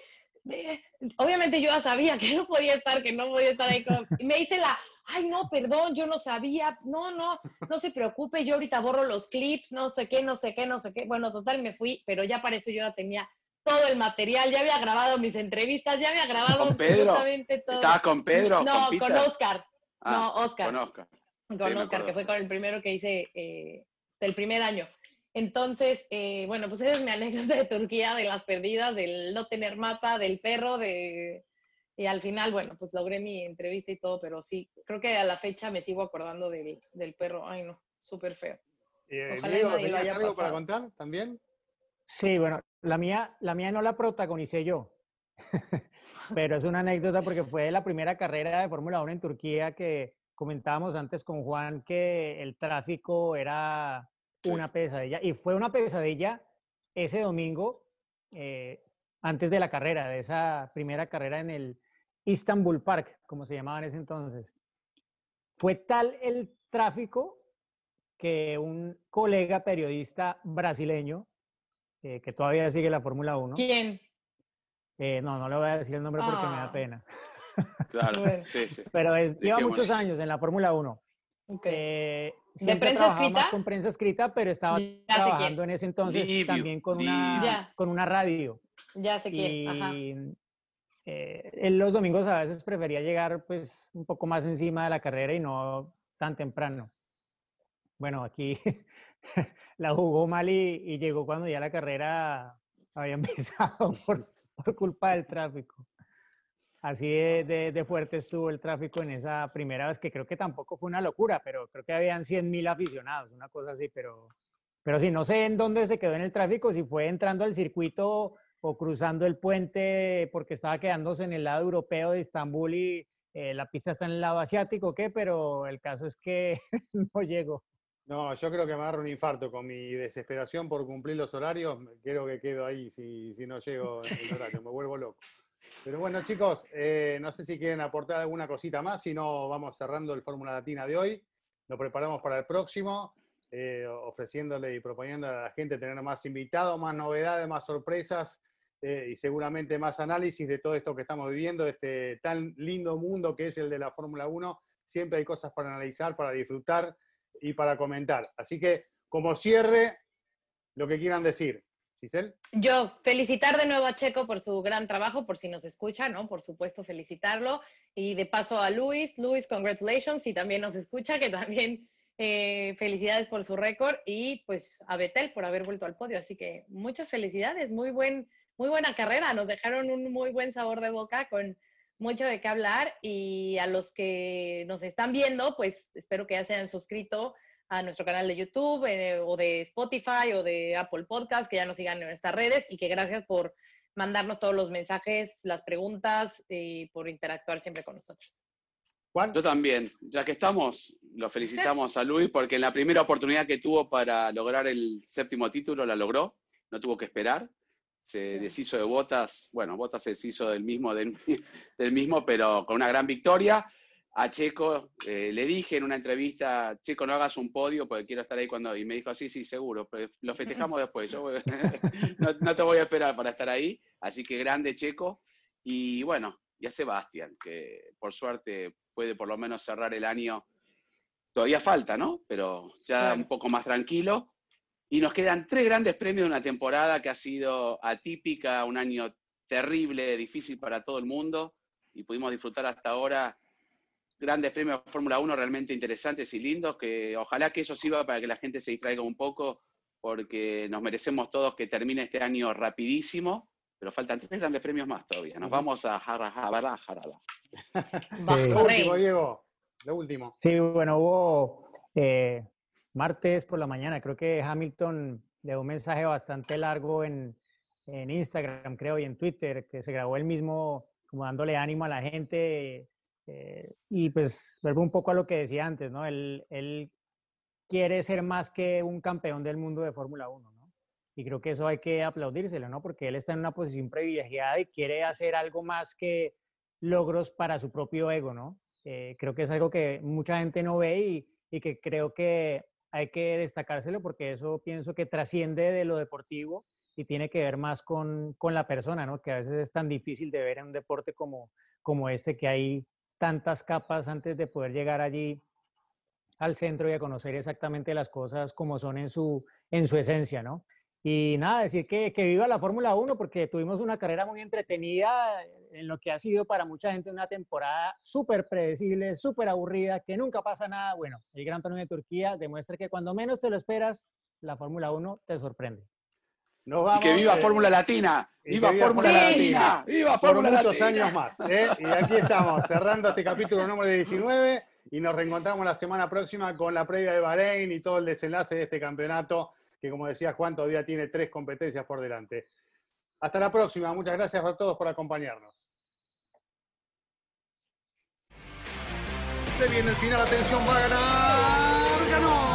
eh, obviamente yo ya sabía que no podía estar, que no podía estar ahí. Con... Y me dice la, ay, no, perdón, yo no sabía. No, no, no se preocupe, yo ahorita borro los clips, no sé qué, no sé qué, no sé qué. Bueno, total, me fui, pero ya para eso yo ya tenía todo el material, ya había grabado mis entrevistas, ya había grabado ¿Con Pedro? absolutamente todo. ¿Estabas con Pedro? No, ¿Con con? Oscar. Ah, no, Oscar. Con Oscar. Con Sí, Oscar, que fue con el primero que hice eh, del primer año. Entonces, eh, bueno, pues esa es mi anécdota de Turquía, de las perdidas, del no tener mapa, del perro, de... Y al final, bueno, pues logré mi entrevista y todo, pero sí, creo que a la fecha me sigo acordando del, del perro. Ay, no, súper feo. Eh, Ojalá Diego, nadie lo ¿tenías haya algo para contar también? Sí, bueno, la mía, la mía no la protagonicé yo, pero es una anécdota porque fue la primera carrera de Fórmula 1 en Turquía que comentábamos antes con Juan que el tráfico era una pesadilla y fue una pesadilla ese domingo, eh, antes de la carrera, de esa primera carrera en el Istanbul Park, como se llamaba en ese entonces, fue tal el tráfico que un colega periodista brasileño, eh, que todavía sigue la Fórmula 1. ¿Quién? Eh, no, no le voy a decir el nombre porque me da Ah. pena. Claro, Bueno. sí, sí. Pero es, lleva muchos años en la Fórmula 1. Ok. Eh, ¿De prensa trabajaba más escrita? con prensa escrita, pero estaba Ya trabajando en ese entonces Livio, también con una, Livio. Con una radio. Ya sé quién. Ajá. Y eh, él los domingos a veces prefería llegar pues un poco más encima de la carrera y no tan temprano. Bueno, aquí la jugó mal y, y llegó cuando ya la carrera había empezado por, por culpa del tráfico. Así de, de- de fuerte estuvo el tráfico en esa primera vez, que creo que tampoco fue una locura, pero creo que habían 100.000 aficionados, una cosa así, pero, pero sí, no sé en dónde se quedó en el tráfico, si fue entrando al circuito o cruzando el puente porque estaba quedándose en el lado europeo de Estambul y eh, la pista está en el lado asiático, ¿qué? Pero el caso es que no llegó. No, yo creo que me agarro un infarto con mi desesperación por cumplir los horarios. Creo que quedo ahí si, si no llego en el horario, me vuelvo loco. Pero bueno, chicos, eh, no sé si quieren aportar alguna cosita más, si no, vamos cerrando el Fórmula Latina de hoy. Lo preparamos para el próximo, eh, ofreciéndole y proponiéndole a la gente tener más invitados, más novedades, más sorpresas eh, y seguramente más análisis de todo esto que estamos viviendo, este tan lindo mundo que es el de la Fórmula 1. Siempre hay cosas para analizar, para disfrutar y para comentar. Así que, como cierre, lo que quieran decir. Yo, felicitar de nuevo a Checo por su gran trabajo, por si nos escucha, ¿no? Por supuesto, felicitarlo. Y de paso a Luis, Luis, congratulations, si también nos escucha, que también eh, felicidades por su récord. Y pues a Betel por haber vuelto al podio. Así que muchas felicidades, muy, buen, muy buena carrera. Nos dejaron un muy buen sabor de boca con mucho de qué hablar. Y a los que nos están viendo, pues espero que ya se hayan suscrito a nuestro canal de YouTube eh, o de Spotify o de Apple Podcast, que ya nos sigan en nuestras redes y que gracias por mandarnos todos los mensajes, las preguntas y por interactuar siempre con nosotros. Juan. Yo también, ya que estamos, lo felicitamos a Luis porque en la primera oportunidad que tuvo para lograr el séptimo título la logró, no tuvo que esperar, se deshizo de Botas, bueno, Botas se deshizo del mismo, del, del mismo, pero con una gran victoria. A Checo eh, le dije en una entrevista, Checo, no hagas un podio porque quiero estar ahí cuando... Y me dijo, sí, sí, seguro, pero lo festejamos después. Yo no, no te voy a esperar para estar ahí. Así que grande Checo. Y bueno, y a Sebastián, que por suerte puede por lo menos cerrar el año. Todavía falta, ¿no? Pero ya un poco más tranquilo. Y nos quedan tres grandes premios de una temporada que ha sido atípica, un año terrible, difícil para todo el mundo. Y pudimos disfrutar hasta ahora grandes premios de Fórmula 1 realmente interesantes y lindos, que ojalá que eso sirva para que la gente se distraiga un poco, porque nos merecemos todos que termine este año rapidísimo, pero faltan tres grandes premios más todavía. Nos vamos a Jarajabara. Sí. Lo último, Diego. Lo último. Sí, bueno, hubo eh, martes por la mañana, creo que Hamilton le dio un mensaje bastante largo en, en Instagram, creo, y en Twitter, que se grabó él mismo como dándole ánimo a la gente. Eh, y pues vuelvo un poco a lo que decía antes, ¿no? Él, él quiere ser más que un campeón del mundo de Fórmula 1, ¿no? Y creo que eso hay que aplaudírselo, ¿no? Porque él está en una posición privilegiada y quiere hacer algo más que logros para su propio ego, ¿no? Eh, creo que es algo que mucha gente no ve y, y que creo que hay que destacárselo porque eso pienso que trasciende de lo deportivo y tiene que ver más con, con la persona, ¿no? Que a veces es tan difícil de ver en un deporte como, como este, que hay tantas capas antes de poder llegar allí al centro y a conocer exactamente las cosas como son en su, en su esencia, ¿no? Y nada, decir que, que viva la Fórmula 1 porque tuvimos una carrera muy entretenida en lo que ha sido para mucha gente una temporada súper predecible, súper aburrida, que nunca pasa nada. Bueno, el Gran Premio de Turquía demuestra que cuando menos te lo esperas, la Fórmula 1 te sorprende. Nos Y vamos. que viva eh, Fórmula Latina, y que viva viva Fórmula Fórmula Latina, Latina. viva por Fórmula muchos Latina. años más. ¿eh? Y aquí estamos, cerrando este capítulo número 19 y nos reencontramos la semana próxima con la previa de Bahrein y todo el desenlace de este campeonato que, como decía Juan, todavía tiene tres competencias por delante. Hasta la próxima. Muchas gracias a todos por acompañarnos. Se viene el final, atención, va a ganar, ganó.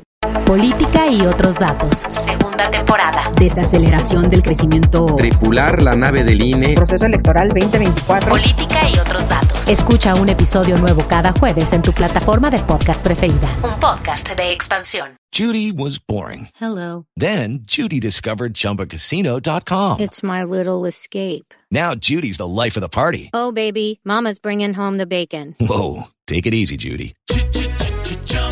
Política y otros datos. Segunda temporada. Desaceleración del crecimiento. Tripular la nave del INE. Proceso electoral 2024. Política y otros datos. Escucha un episodio nuevo cada jueves en tu plataforma de podcast preferida. Un podcast de expansión. Judy was boring. Hello. Then Judy discovered chumbacasino.com. It's my little escape. Now Judy's the life of the party. Oh, baby, Mama's bringing home the bacon. Whoa. Take it easy, Judy.